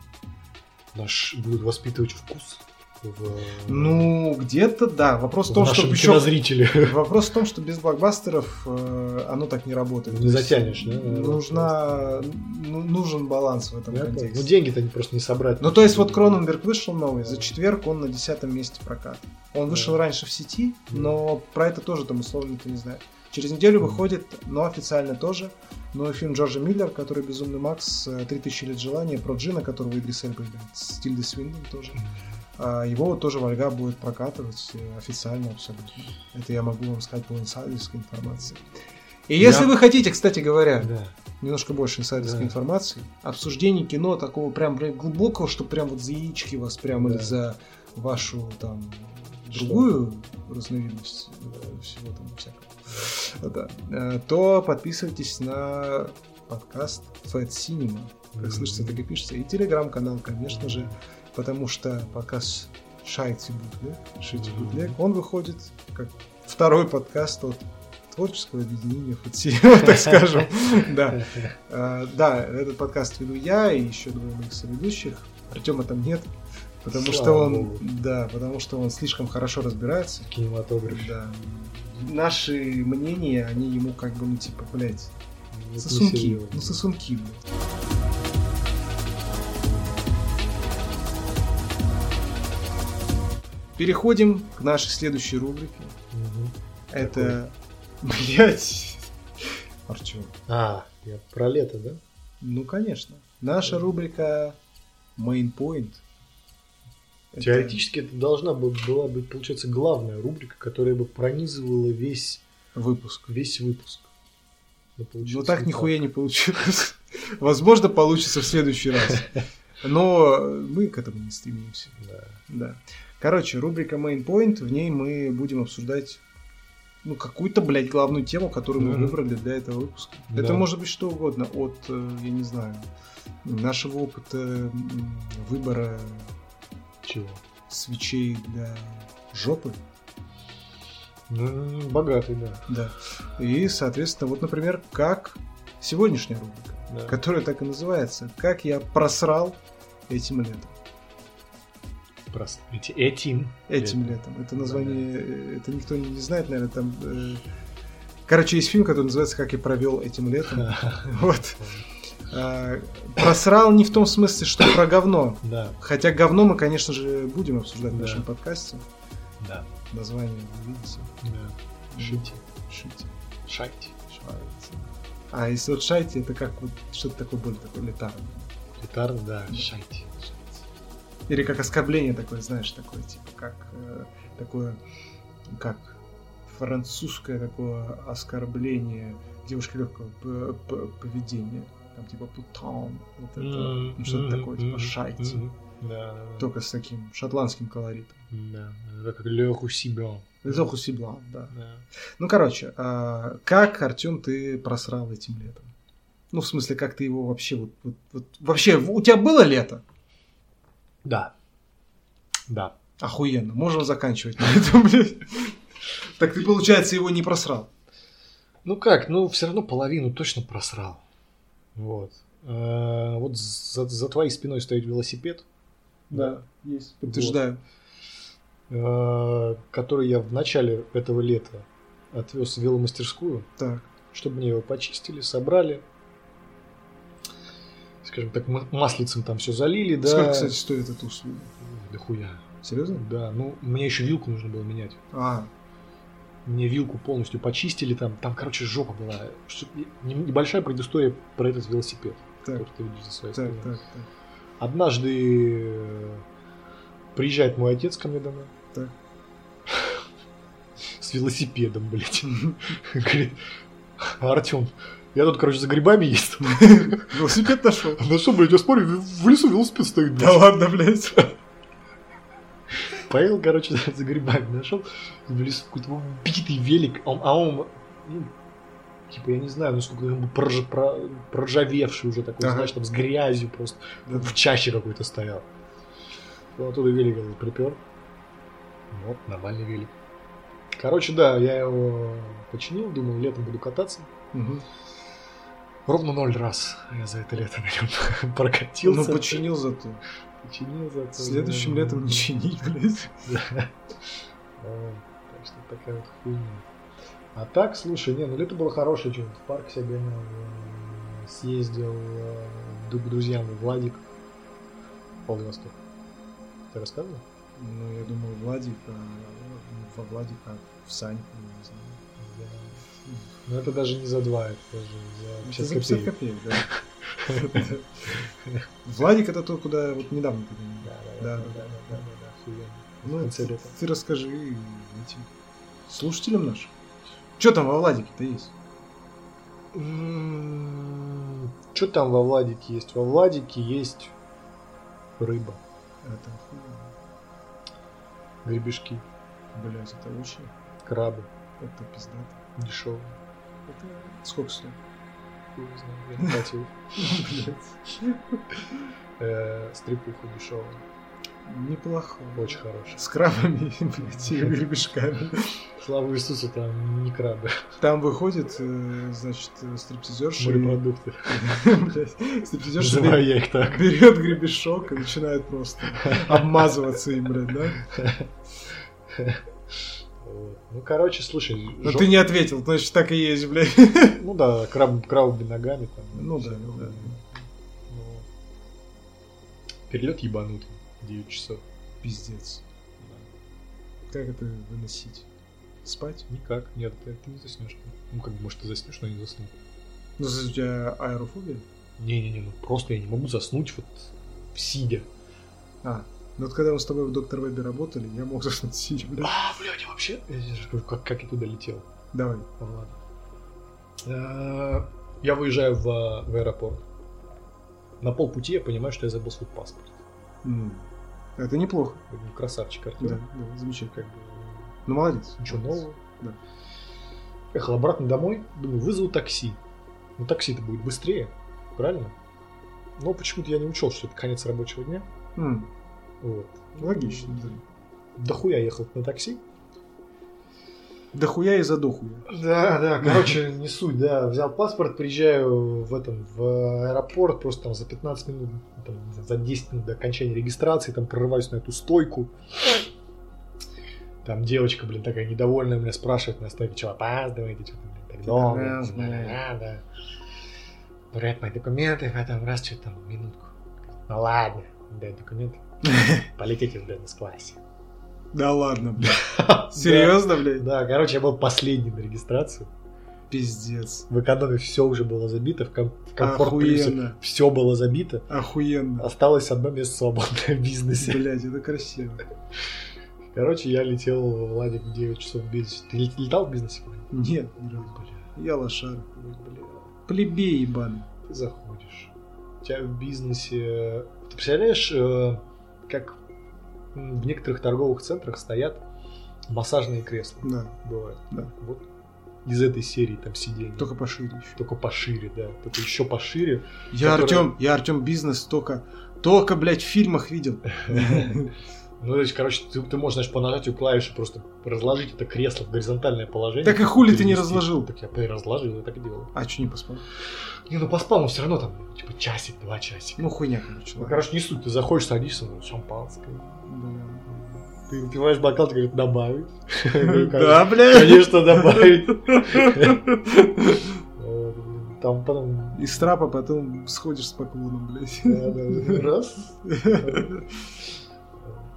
B: Наш будут воспитывать вкус в,
A: Ну, где-то да. Вопрос в
B: в
A: том, что еще
B: кинозрителе.
A: Вопрос в том, что без блокбастеров э, оно так не работает.
B: Не затянешь, да?
A: Нужна, ну, нужен баланс в этом
B: Я понял.
A: контексте.
B: Ну деньги-то они просто не собрать.
A: Ну, то есть вот Кроненберг вышел новый, за четверг он на десятом месте проката. Он вышел раньше в сети, но про это тоже там условно никто не знает. Через неделю выходит, но официально тоже, новый фильм Джорджа Миллер, который «Безумный Макс», э, «3000 лет желания», про Джина, которого Идрис Эльба играет, с Тильдой Свиндон тоже. А Его тоже Вольга будет прокатывать э, официально абсолютно. Это я могу вам сказать по инсайдерской информации. И если
B: Я-
A: вы хотите, кстати говоря,
B: Да.
A: немножко больше инсайдерской
B: Да.
A: информации, обсуждение кино такого прям, глубокого, что прям вот за яички вас прям
B: Да.
A: или за вашу там
B: Что?
A: другую разновидность э, всего там всякого, да, э, то подписывайтесь на подкаст Fat Cinema, как
B: Мгм.
A: слышится, так и пишется, и телеграм-канал, конечно же, потому что подкаст Шайти Бутлег, Шайти
B: Мгм.
A: Бутлег, он выходит как второй подкаст от творческого объединения Cinema, так скажем. Да. А, Да, этот подкаст веду я и еще двое моих соведущих. Артема там нет, потому что он, да, потому что он слишком хорошо разбирается.
B: В кинематографе.
A: Да. Наши мнения, они ему как бы, ну, типа, блядь, сосунки. Ну, сосунки, блядь. Переходим к нашей следующей рубрике.
B: Мгм.
A: Это, блядь, Артем.
B: А, я про лето, да?
A: Ну, конечно. Наша рубрика Main Point. Это-
B: Теоретически это должна бы- была быть, получается, главная рубрика, которая бы пронизывала весь,
A: выпуск.
B: весь выпуск. Но
A: Ну, так
B: не
A: нихуя не получилось. Возможно, получится в следующий раз. Но мы к этому не стремимся.
B: Да.
A: Да. Короче, рубрика Main Point, в ней мы будем обсуждать ну, какую-то, блядь, главную тему, которую мы
B: Мгм.
A: выбрали для этого выпуска.
B: Да.
A: Это может быть что угодно. От, э, я не знаю, нашего опыта выбора
B: Чего?
A: свечей для жопы
B: Ну, богатый, да.
A: Да. И, соответственно, вот, например, как сегодняшняя рубрика,
B: да.
A: которая так и называется «Как я просрал этим летом».
B: Просто эти, этим.
A: Этим летом. Это название, э, это никто не знает, наверное, там... э, Короче, есть фильм, который называется «Как я провел этим летом». Вот. А, Просрал не в том смысле, что про говно.
B: Да,
A: Хотя говно мы, конечно же, будем обсуждать в
B: Да.
A: нашем подкасте.
B: да,
A: Название вы видите.
B: да. Шите,
A: Шите.
B: шайте.
A: Шайте. А если вот шайте, это как вот что-то такое более такое летарное.
B: Гитара, да, шайте.
A: Или как оскорбление такое, знаешь, такое, типа, как э, такое, как французское такое оскорбление девушки легкого поведения. Там типа путан, вот это,
B: М,
A: ну, что-то
B: мгм,
A: такое, типа шайте.
B: мгм. Да, да.
A: Только с таким шотландским колоритом.
B: Да, это как Le Roussillon.
A: Зоху Сиблан, да.
B: Да.
A: Ну, короче, а, как, Артем, ты просрал этим летом? Ну, в смысле, как ты его вообще вот, вот- вот- вообще, у тебя было лето?
B: Да. Да.
A: Охуенно, можем заканчивать на этом, блядь. Так ты, получается, его не просрал.
B: Ну как, ну все равно половину точно просрал. Вот. Э, Вот за, за твоей спиной стоит велосипед.
A: есть. Подтверждаю.
B: э, который я в начале этого лета отвез в веломастерскую,
A: Так.
B: чтобы мне его почистили, собрали. Скажем так, ма- маслицем там все залили, да.
A: Сколько, кстати, стоит эта услуга?
B: Да хуя.
A: Серьезно?
B: Да, ну мне еще вилку нужно было менять.
A: А,
B: Мне вилку полностью почистили там. Там, короче, жопа была. Небольшая предыстория про этот велосипед,
A: так,
B: который ты видишь за своей
A: так, так, так.
B: Однажды э, приезжает мой отец ко мне домой.
A: Так.
B: С велосипедом, блядь. Говорит, Артем, я тут, короче, за грибами ездил.
A: Велосипед нашел.
B: На что, блядь, я смотрю, в лесу велосипед стоит.
A: Да ладно, блядь.
B: Поехал, короче, за грибами. Нашел в лесу какой-то убитый велик. А он, а он, ну, типа, я не знаю, насколько он был прорж- про- проржавевший уже такой,
A: Ага.
B: знаешь, там с грязью просто.
A: Да.
B: В чаще какой-то стоял. Он оттуда велик этот припер. Вот, нормальный велик. Короче, да, я его починил, думал, летом буду кататься.
A: Мгм.
B: Ровно ноль раз я за это лето на нем
A: Ну,
B: прокатился.
A: починил зато.
B: Починил зато.
A: Следующим летом не чинить, блядь.
B: Да. Так что такая вот хуйня. А так, слушай, не, ну лето было хорошее, что в парк себя гонял, э, съездил э, к друзьям в Владик, Владивосток. Ты рассказывал?
A: Ну, я думал, Владик, а, ну, во Владик, а в Саньку, не знаю.
B: Ну это даже не за два, это даже за 50
A: Это за 50
B: копеек.
A: копеек, да. Владик это то, куда вот недавно ты.
B: Да,
A: Да,
B: да,
A: да,
B: да.
A: Ну, ты, расскажи этим слушателям нашим. Что там во Владике-то есть?
B: Что там во Владике есть? Во Владике есть рыба,
A: Это
B: гребешки,
A: Блять, это очень...
B: крабы,
A: Это пиздато.
B: дешевые.
A: Это сколько стоит?
B: Хуй знает, я не платил. Э, Стрипуха дешевая,
A: Неплохо.
B: очень хорошая.
A: С крабами, блядь, и гребешками.
B: Слава Иисусу, там не крабы,
A: Там выходит, э, значит, э, стриптизерша.
B: морепродукты.
A: Стриптизерша
B: я их так.
A: берет гребешок и начинает просто обмазываться им, блядь, да?
B: Ну, короче, слушай,
A: Но
B: жё-
A: ты не ответил, значит, так и есть, блядь.
B: ну да, краб, крабами ногами там.
A: Ну да,
B: такое.
A: да.
B: Ну, Перелет ебанутый, 9 часов.
A: Пиздец.
B: Да.
A: Как это выносить? Спать?
B: Никак, нет, ты, ты не заснешь. Ну, как бы, может, ты заснешь, но не засну.
A: Ну, у тебя аэрофобия?
B: Не-не-не, ну просто я не могу заснуть вот сидя.
A: А, ну вот когда мы с тобой в Доктор Вебе работали, я мог заснуть сидя, блядь.
B: А, блядь, я вообще... Я как, как я туда летел.
A: Давай.
B: Ну, ладно. Э, Я выезжаю в, в аэропорт. На полпути я понимаю, что я забыл свой паспорт.
A: Это неплохо.
B: Красавчик, Артем.
A: Да, да, замечательно.
B: Как бы,
A: Ну, молодец.
B: ничего
A: Молодец.
B: нового.
A: Да.
B: Ехал обратно домой, думаю, вызову такси. Ну, такси-то будет быстрее, правильно? Но почему-то я не учел, что это конец рабочего дня.
A: М,
B: Вот.
A: Логично, да.
B: Дохуя ехал на такси.
A: Дохуя и задохуя.
B: Да, да, короче, не суть, да. Взял паспорт, приезжаю в этом, в аэропорт, просто там за 15 минут, там, за 10 минут до окончания регистрации, там прорываюсь на эту стойку. Там девочка, блин, такая недовольная меня спрашивает на стойке, что опаздываете, что-то, блин, так долго. Да. Проверяет мои документы, а там раз, что там, минутку. Ну ладно, дай документы. Полетите в бизнес-классе.
A: Да ладно, блядь. Серьезно, блядь?
B: Да, короче, я был последний на регистрацию.
A: Пиздец.
B: В экономе все уже было забито, в, ком- в комфорт
A: Охуенно.
B: все было забито.
A: Охуенно.
B: Осталось одно место свободное в бизнесе.
A: Блядь, это красиво.
B: Короче, я летел в Владик в 9 часов в бизнесе. Ты лет- летал в бизнесе?
A: Нет, ни разу.
B: Бля,
A: Я лошар.
B: бля,
A: Плебей ебаный.
B: ты заходишь. У тебя в бизнесе... Ты представляешь, э, как в некоторых торговых центрах стоят массажные кресла?
A: Да,
B: Бывает.
A: да.
B: Вот из этой серии там сиденья.
A: Только пошире еще.
B: Только пошире, да. Только еще пошире.
A: Я
B: Которая-
A: Артем, я Артем бизнес только, только, блядь, в фильмах видел.
B: Ну, то есть, короче, ты, ты можешь, знаешь, по нажатию клавиши просто разложить это кресло в горизонтальное положение.
A: Так и хули ты не
B: перенести.
A: разложил?
B: Так я разложил, я так и делал.
A: А что не поспал?
B: Не, ну поспал, но все равно там, типа, часик, два часика.
A: Ну хуйня, короче.
B: Ну, короче, не суть, ты заходишь, садишься, ну, шампанское.
A: Да.
B: Ты выпиваешь бокал, ты говоришь, добавить. Говорю,
A: Да, блядь.
B: Конечно, добавить. Там потом...
A: Из трапа потом сходишь с поклоном, блядь.
B: Раз.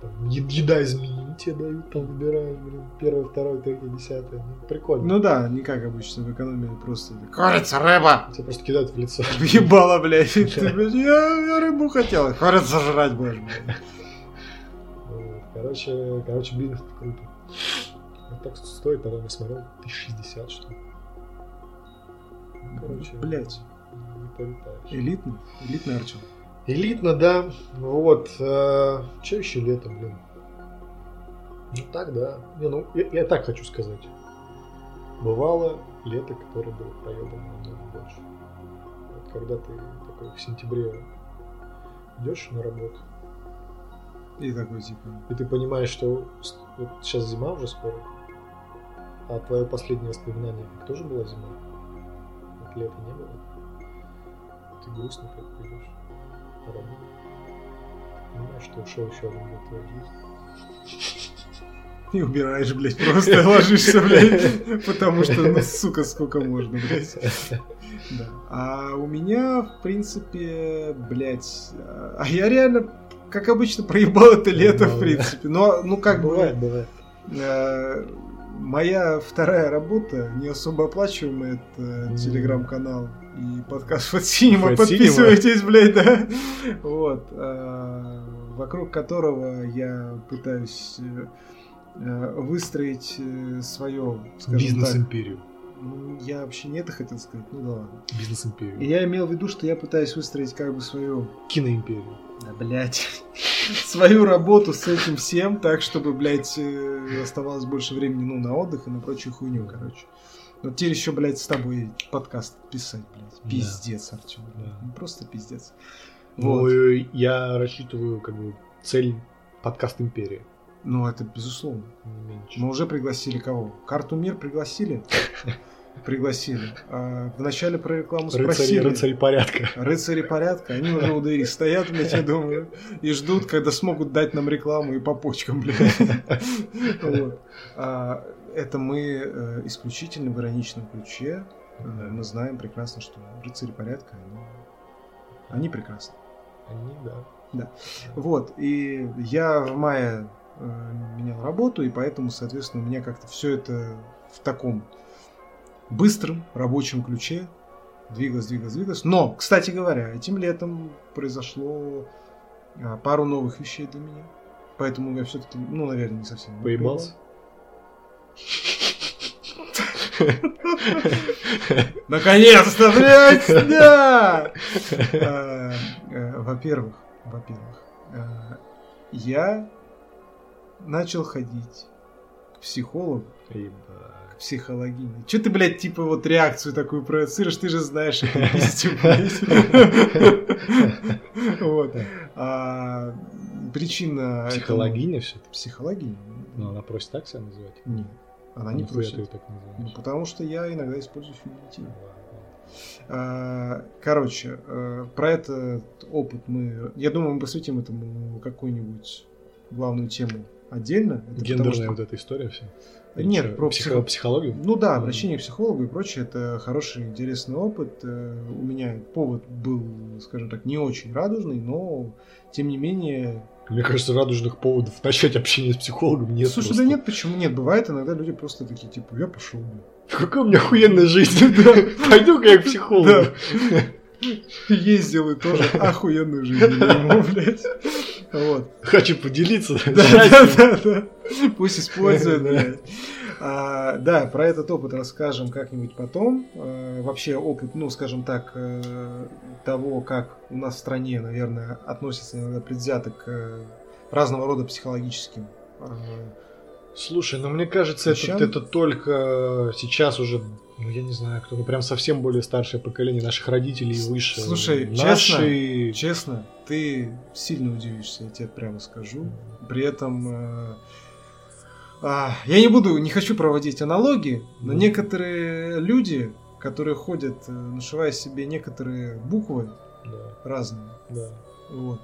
B: Там Еда из меню тебе дают, там выбираешь, блин, первое, второе, третье, десятое. Ну, Прикольно.
A: Ну да, не как обычно в экономии, просто курица, рыба.
B: Тебе просто кидают в лицо.
A: Ебало, блядь. Ты, блядь, я, я рыбу хотел. Курицу жрать будешь, блядь.
B: Короче, короче, бизнес круто. Вот так стоит, тогда я смотрел, 1060 что ли. Короче,
A: Блядь.
B: не полетаешь.
A: Элитный, элитный Артем.
B: Элитно, да. Вот. Э, че еще летом, блин? Ну так, да. Не, ну, я, я так хочу сказать. Бывало лето, которое было проебано намного больше. Вот когда ты такой в сентябре идешь на работу,
A: И такой, типа,
B: и ты понимаешь, что вот сейчас зима уже скоро, а твое последнее воспоминание тоже была зима? Вот лета не было. Ты грустно как идешь на работу. Понимаешь, что ушел еще один год твоей жизни.
A: и убираешь, блядь, просто ложишься, блядь, потому что, ну, сука, сколько можно, блядь. Да. А у меня, в принципе, блядь, а я реально, как обычно, проебал это лето, в
B: Ну,
A: принципе. Но, ну, как бы,
B: бывает, бывает.
A: э, моя вторая работа, не особо оплачиваемая, это телеграм-канал и подкаст Cinema.
B: Fat
A: Подписывайтесь, блядь, да. Вот. э, Вокруг которого я пытаюсь э, э, выстроить свое, скажем так,
B: Бизнес-империю.
A: Я вообще не это хотел сказать, ну да ладно. И
B: Бизнес-империю.
A: я имел в виду, что я пытаюсь выстроить как бы свою,
B: Киноимперию.
A: да, блядь, свою работу с этим всем, так, чтобы, блядь, э, оставалось больше времени, ну, на отдых и на прочую хуйню, короче. Но теперь еще, блядь, с тобой подкаст писать, блядь.
B: Да.
A: Пиздец, Артем.
B: Да.
A: Ну, просто пиздец.
B: Ну,
A: Вот.
B: и я рассчитываю, как бы, цель подкаст империя.
A: Ну, это безусловно.
B: Не меньше.
A: Мы уже пригласили кого? Карту Мир пригласили? Пригласили. А вначале про рекламу
B: Рыцари,
A: спросили.
B: рыцари порядка.
A: Рыцари порядка, они уже у двери стоят, блядь, я думаю, и ждут, когда смогут дать нам рекламу и по почкам, блядь. Вот. А, Это мы э, исключительно в ироничном ключе. Э, Мы знаем прекрасно, что рыцари порядка, они, они прекрасны.
B: Они, да.
A: Вот, и я в мае э, менял работу, и поэтому, соответственно, у меня как-то все это в таком быстром рабочем ключе двигалось, двигалось, двигалось. Но, кстати говоря, этим летом произошло а, пару новых вещей для меня. Поэтому я все-таки, ну, наверное, не совсем.
B: Поебался?
A: Наконец-то, блядь, да! А, э, Во-первых, во-первых, а, я начал ходить к психологу, Психологине. Че ты, блядь, типа вот реакцию такую проецируешь, ты же знаешь. Вот. А, Причина...
B: Психологиня все
A: Психологиня?
B: Ну, она просит так себя называть?
A: Нет. Она не просит. Ну, потому что я иногда использую феминитив.
B: Ладно.
A: А, Короче, э, про этот опыт мы... Я думаю, мы посвятим этому какую-нибудь главную тему отдельно. Это потому
B: Гендерная
A: что-
B: вот эта история вся.
A: Нет,
B: Чё,
A: про
B: психо- психологию?
A: Ну да, обращение к психологу и прочее, это хороший, интересный опыт. Э, У меня повод был, скажем так, не очень радужный, но тем не менее...
B: Мне кажется, радужных поводов начать общение с психологом нет.
A: Слушай,
B: просто.
A: да нет, почему нет? Бывает иногда люди просто такие, типа, я пошел.
B: Какая у меня охуенная жизнь. Пойду-ка я к психологу.
A: Да. Ездил и тоже охуенную жизнь. Вот.
B: Хочу поделиться.
A: Пусть блядь. А, да, про этот опыт расскажем как-нибудь потом. А, вообще опыт, ну, скажем так, э, того, как у нас в стране, наверное, относятся иногда предвзято к э, разного рода психологическим э,
B: Слушай, ну мне кажется, это, это только сейчас уже, ну я не знаю, кто, ну прям совсем более старшее поколение наших родителей и выше.
A: Слушай,
B: наши...
A: Честно, ты сильно удивишься, я тебе прямо скажу. При этом э, а, я не буду, не хочу проводить аналогии, но
B: Ну.
A: некоторые люди, которые ходят, э, нашивая себе некоторые буквы
B: Да,
A: разные,
B: да,
A: вот.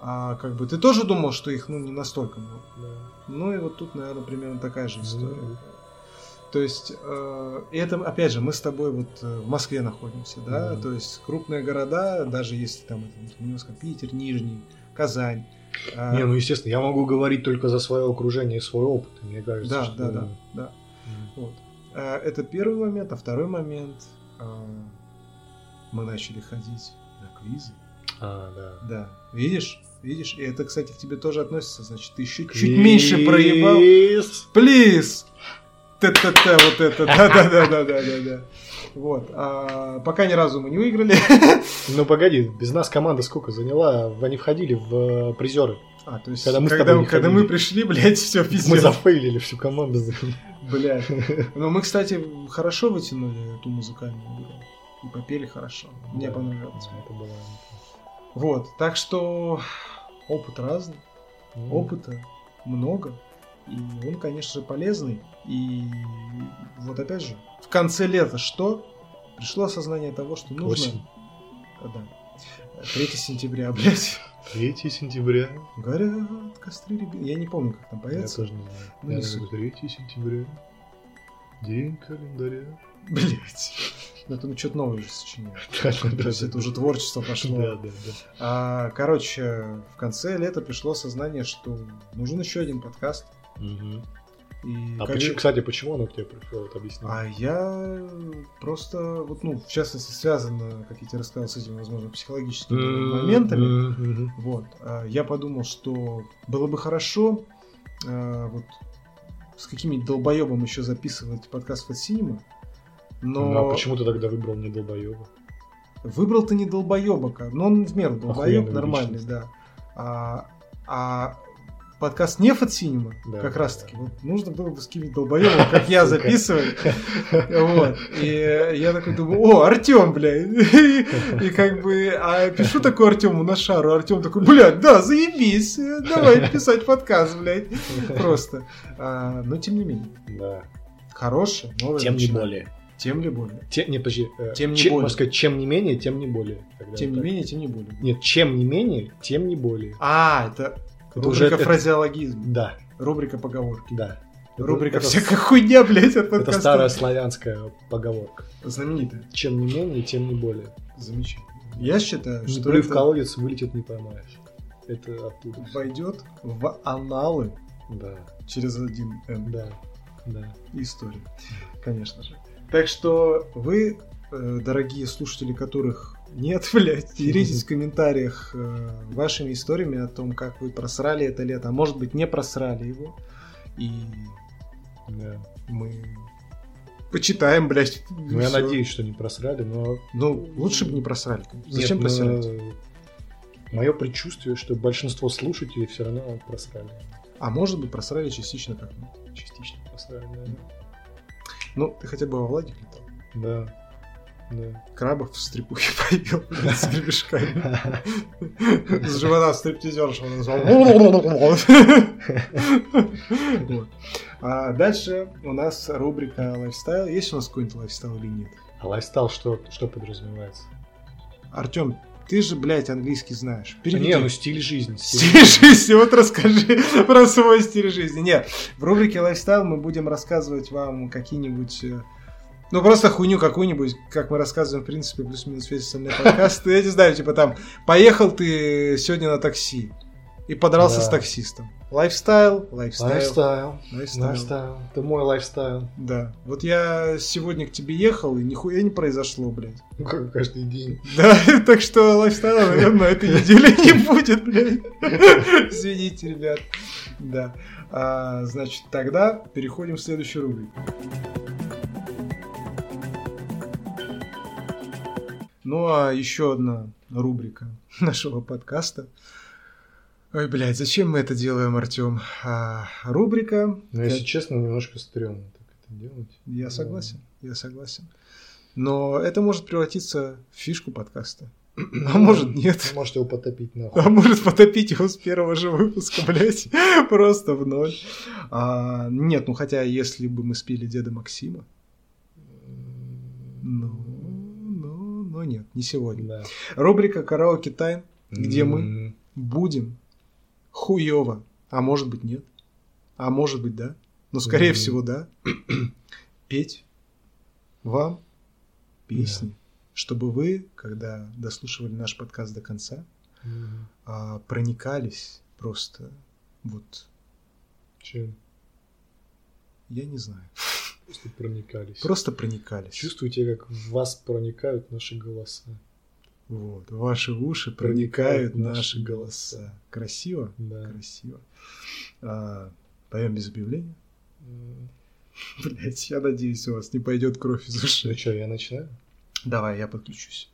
A: А как бы ты тоже думал, что их ну не настолько много.
B: да.
A: Ну и вот тут, наверное, примерно такая же история.
B: Ну,
A: То есть, э, это, опять же, мы с тобой вот э, в Москве находимся, да,
B: Мгм.
A: то есть крупные города, даже если там немножко Питер, Нижний, Казань. э,
B: Не, ну естественно, я могу говорить только за свое окружение и свой опыт. Мне кажется,
A: да,
B: что...
A: да, да, да.
B: М.
A: Вот. Э, Это первый момент, а второй момент, э, мы начали ходить на квизы.
B: А, да.
A: Да, видишь, видишь, и это, кстати, к тебе тоже относится, значит, ты еще чуть меньше проебал. Плиз! Т-т-т, вот это, да-да-да-да-да-да. Вот. А, пока ни разу мы не выиграли.
B: Ну погоди, без нас команда сколько заняла? Они входили в э, призеры.
A: А, то есть,
B: Когда мы
A: когда, когда мы пришли, блядь, все
B: Мы
A: пиздец.
B: зафейлили всю команду.
A: Блядь. Ну, мы, кстати, хорошо вытянули эту музыкальную игру. И попели хорошо. Мне
B: Да.
A: понравилось.
B: Это было...
A: Вот. Так что опыт разный.
B: м,
A: Опыта много. И он, конечно же, полезный. И вот опять же, в конце лета что? Пришло осознание того, что нужно...
B: Осень.
A: А, Да. 3 сентября, блядь.
B: 3 сентября.
A: Горят костры рябины. Я не помню, как там
B: Я
A: поется.
B: тоже не знаю.
A: Ну,
B: Я
A: не
B: такой, 3 сентября. День календаря.
A: Блять. Ну, это ну, что-то новое уже сочиняет.
B: Да,
A: То есть
B: да,
A: это уже творчество пошло.
B: Да, да, да.
A: А, короче, в конце лета пришло осознание, что нужен еще один подкаст. И
B: А
A: как-
B: почему, кстати, почему оно к тебе пришло? Вот объясни.
A: А я просто, вот, ну, в частности, связано, как я тебе рассказал, с этими, возможно, психологическими
B: М,
A: моментами.
B: мгм.
A: Вот. а, Я подумал, что было бы хорошо а, вот с каким-нибудь долбоебом еще записывать подкаст от Cinema. Но
B: Ну, а почему ты тогда выбрал не долбоеба?
A: выбрал ты не долбоеба, но он в меру долбоеб,
B: Охуенная
A: нормальный,
B: личность.
A: да. А, а подкаст не от Cinema,
B: Да,
A: как
B: да,
A: раз таки,
B: да.
A: вот нужно было бы с каким-нибудь долбоебом, как я, записывать. Вот. И я такой думаю, о, Артем, бля. И как бы, а пишу такой Артему на шару. Артем такой, блядь, да, заебись. Давай писать подкаст, блядь. Просто. А, Но тем не менее.
B: Да.
A: Хороший, новый.
B: Тем не более.
A: Тем не более.
B: Те- не, подожди. э,
A: Тем не
B: чем,
A: более.
B: можно сказать, чем не менее, тем не более. Тогда
A: Тем не
B: так.
A: менее, тем не более.
B: Нет, чем не менее, тем не более.
A: А, Это рубрика
B: уже- это-
A: фразеологизм.
B: Да,
A: Рубрика поговорки.
B: да. Это-
A: Рубрика
B: это,
A: всякая хуйня, блядь, от
B: Это старая славянская поговорка.
A: Знаменитая.
B: Чем не менее, тем не более.
A: Замечательно. Я считаю,
B: Не
A: что
B: плюй в
A: это
B: колодец, вылетит, не поймаешь. Это оттуда.
A: войдет в аналы
B: Да,
A: через один Н.
B: да, да.
A: истории, конечно же. Так что вы, э, дорогие слушатели, которых нет, блядь, делитесь в комментариях э, вашими историями о том, как вы просрали это лето, а может быть не просрали его. И
B: да.
A: мы почитаем, блядь.
B: Ну, я надеюсь, что не просрали, но...
A: Ну, лучше бы не просрали. Зачем
B: Нет,
A: просрать?
B: Мое предчувствие, что большинство слушателей все равно просрали.
A: А может быть, просрали частично как мы.
B: Частично просрали,
A: Ну, ты хотя бы во Владик летал.
B: да. Да.
A: Крабов в стрипухе поел с гребешками. С живота стриптизерша он назвал. А дальше у нас рубрика лайфстайл. Есть у нас какой-нибудь лайфстайл или нет?
B: А лайфстайл что, что подразумевается?
A: Артем, ты же, блядь, английский знаешь. Переведи.
B: Не, ну стиль жизни.
A: Стиль жизни, вот расскажи про свой стиль жизни. Нет, в рубрике лайфстайл мы будем рассказывать вам какие-нибудь э, ну, просто хуйню какую-нибудь, как мы рассказываем, в принципе, плюс-минус весь остальной подкаст. Я не знаю, типа там, поехал ты сегодня на такси и подрался
B: Да.
A: с таксистом. Лайфстайл, лайфстайл,
B: Лайфстайл.
A: лайфстайл.
B: Это мой лайфстайл.
A: Да. Вот я сегодня к тебе ехал, и нихуя не произошло, блядь.
B: Ну, как каждый день.
A: Да, так что лайфстайла, наверное, на этой неделе не будет, блядь. Извините, ребят. Да. А, значит, тогда переходим в следующую рубрику. Ну, а еще одна рубрика нашего подкаста. Ой, блядь, зачем мы это делаем, Артем? А, рубрика...
B: Но, если честно, немножко стрёмно так это делать.
A: Я согласен, я согласен. Но это может превратиться в фишку подкаста. А может нет.
B: Может его потопить нахуй.
A: А может потопить его с первого же выпуска, блядь, просто в ноль. А, нет, ну хотя если бы мы спели Деда Максима, ну, ну нет, не сегодня.
B: Да.
A: Рубрика «Караоке Тайм», где мы
B: М,
A: будем хуево, а может быть нет, а может быть да, но скорее
B: Мгм.
A: всего да, петь вам песни, чтобы вы, когда дослушивали наш подкаст до конца, а, проникались просто вот,
B: Чем?
A: я не знаю,
B: Просто проникались.
A: просто проникались.
B: Чувствуете, как в вас проникают наши голоса.
A: Вот, ваши уши
B: Проникают
A: проникают наши
B: наши
A: голоса. Красиво?
B: Да.
A: Красиво. А, поем без объявления? Блять, я надеюсь, у вас не пойдет кровь из
B: Ну
A: ушей.
B: что, я начинаю?
A: Давай, я подключусь.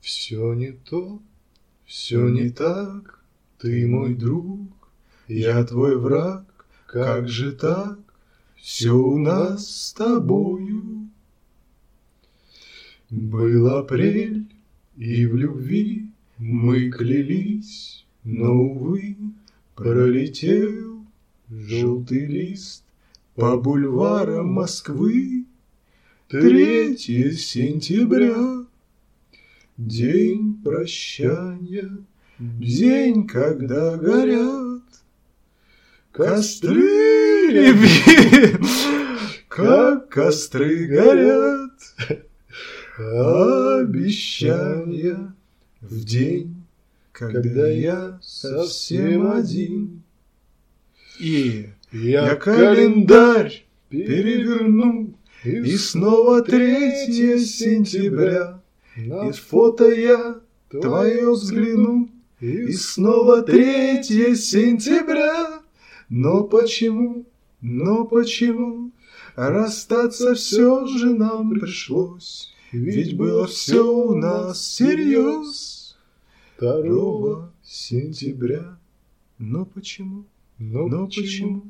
B: Все не то, все не так, ты мой друг, я твой враг, как же так, все у нас с тобою. Был апрель, и в любви мы клялись, но, увы, пролетел желтый лист по бульварам Москвы. Третье сентября, день прощания, день, когда горят костры, как костры горят. Обещания в день, когда я совсем один.
A: И
B: Я
A: календарь
B: переверну,
A: и снова 3 сентября, и фото я твое взгляну, и снова 3 сентября. Но почему, но почему расстаться все же нам пришлось? Ведь было все у нас всерьез. 2 сентября. Но почему,
B: Но
A: но
B: почему?
A: почему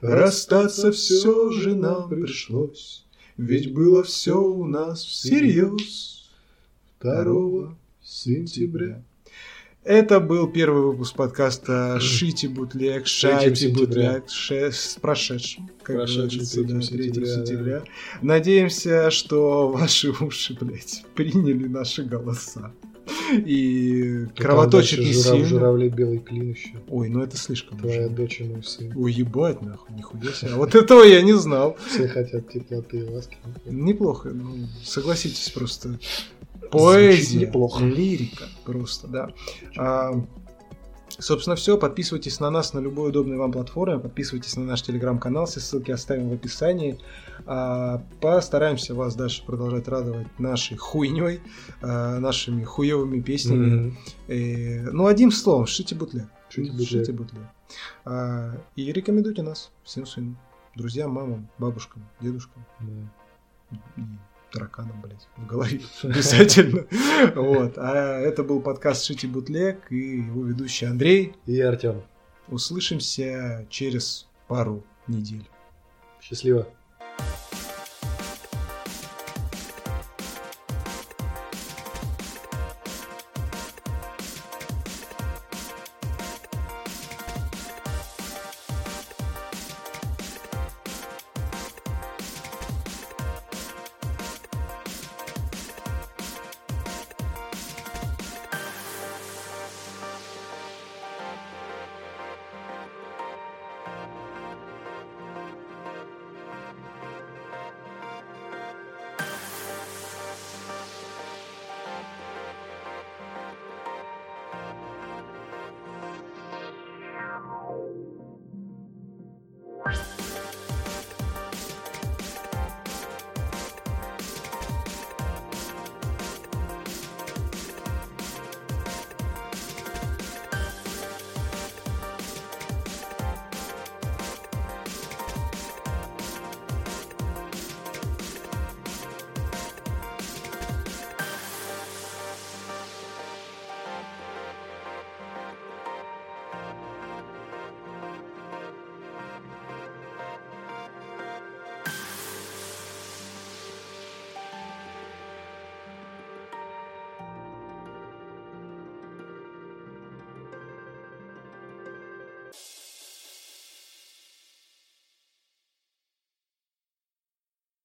A: расстаться все же нам пришлось? Ведь было все у нас всерьез. 2 сентября. Это был первый выпуск подкаста «Шите бутлег», «Шайте бутлег», с прошедшим, как
B: Прошедшим
A: да,
B: 3
A: 3
B: сентября,
A: сентября. Надеемся, что ваши уши, блядь, приняли наши голоса. И кровоточит не
B: Журав,
A: сильно.
B: журавлей белый клин еще.
A: Ой, ну это слишком.
B: Твоя
A: уже.
B: дочь и мой сын.
A: Ой, ебать, нахуй, нихуя себе. А вот этого я не знал.
B: Все хотят теплоты и ласки.
A: Неплохо, ну, согласитесь просто. Поэзия,
B: неплохо.
A: лирика просто, да. А, собственно, все. Подписывайтесь на нас на любой удобной вам платформе. Подписывайтесь на наш телеграм-канал. Все ссылки оставим в описании. А, постараемся вас дальше продолжать радовать нашей хуйней, а, нашими хуевыми песнями.
B: Мгм.
A: Э, ну, одним словом, шите бутле.
B: Шите бутле.
A: Шите бутле. А, и рекомендуйте нас всем своим друзьям, мамам, бабушкам, дедушкам
B: Да.
A: И тараканам, блядь, в голове обязательно. Вот. А это был подкаст Шити Бутлег и его ведущий Андрей.
B: И Артем.
A: Услышимся через пару недель.
B: Счастливо.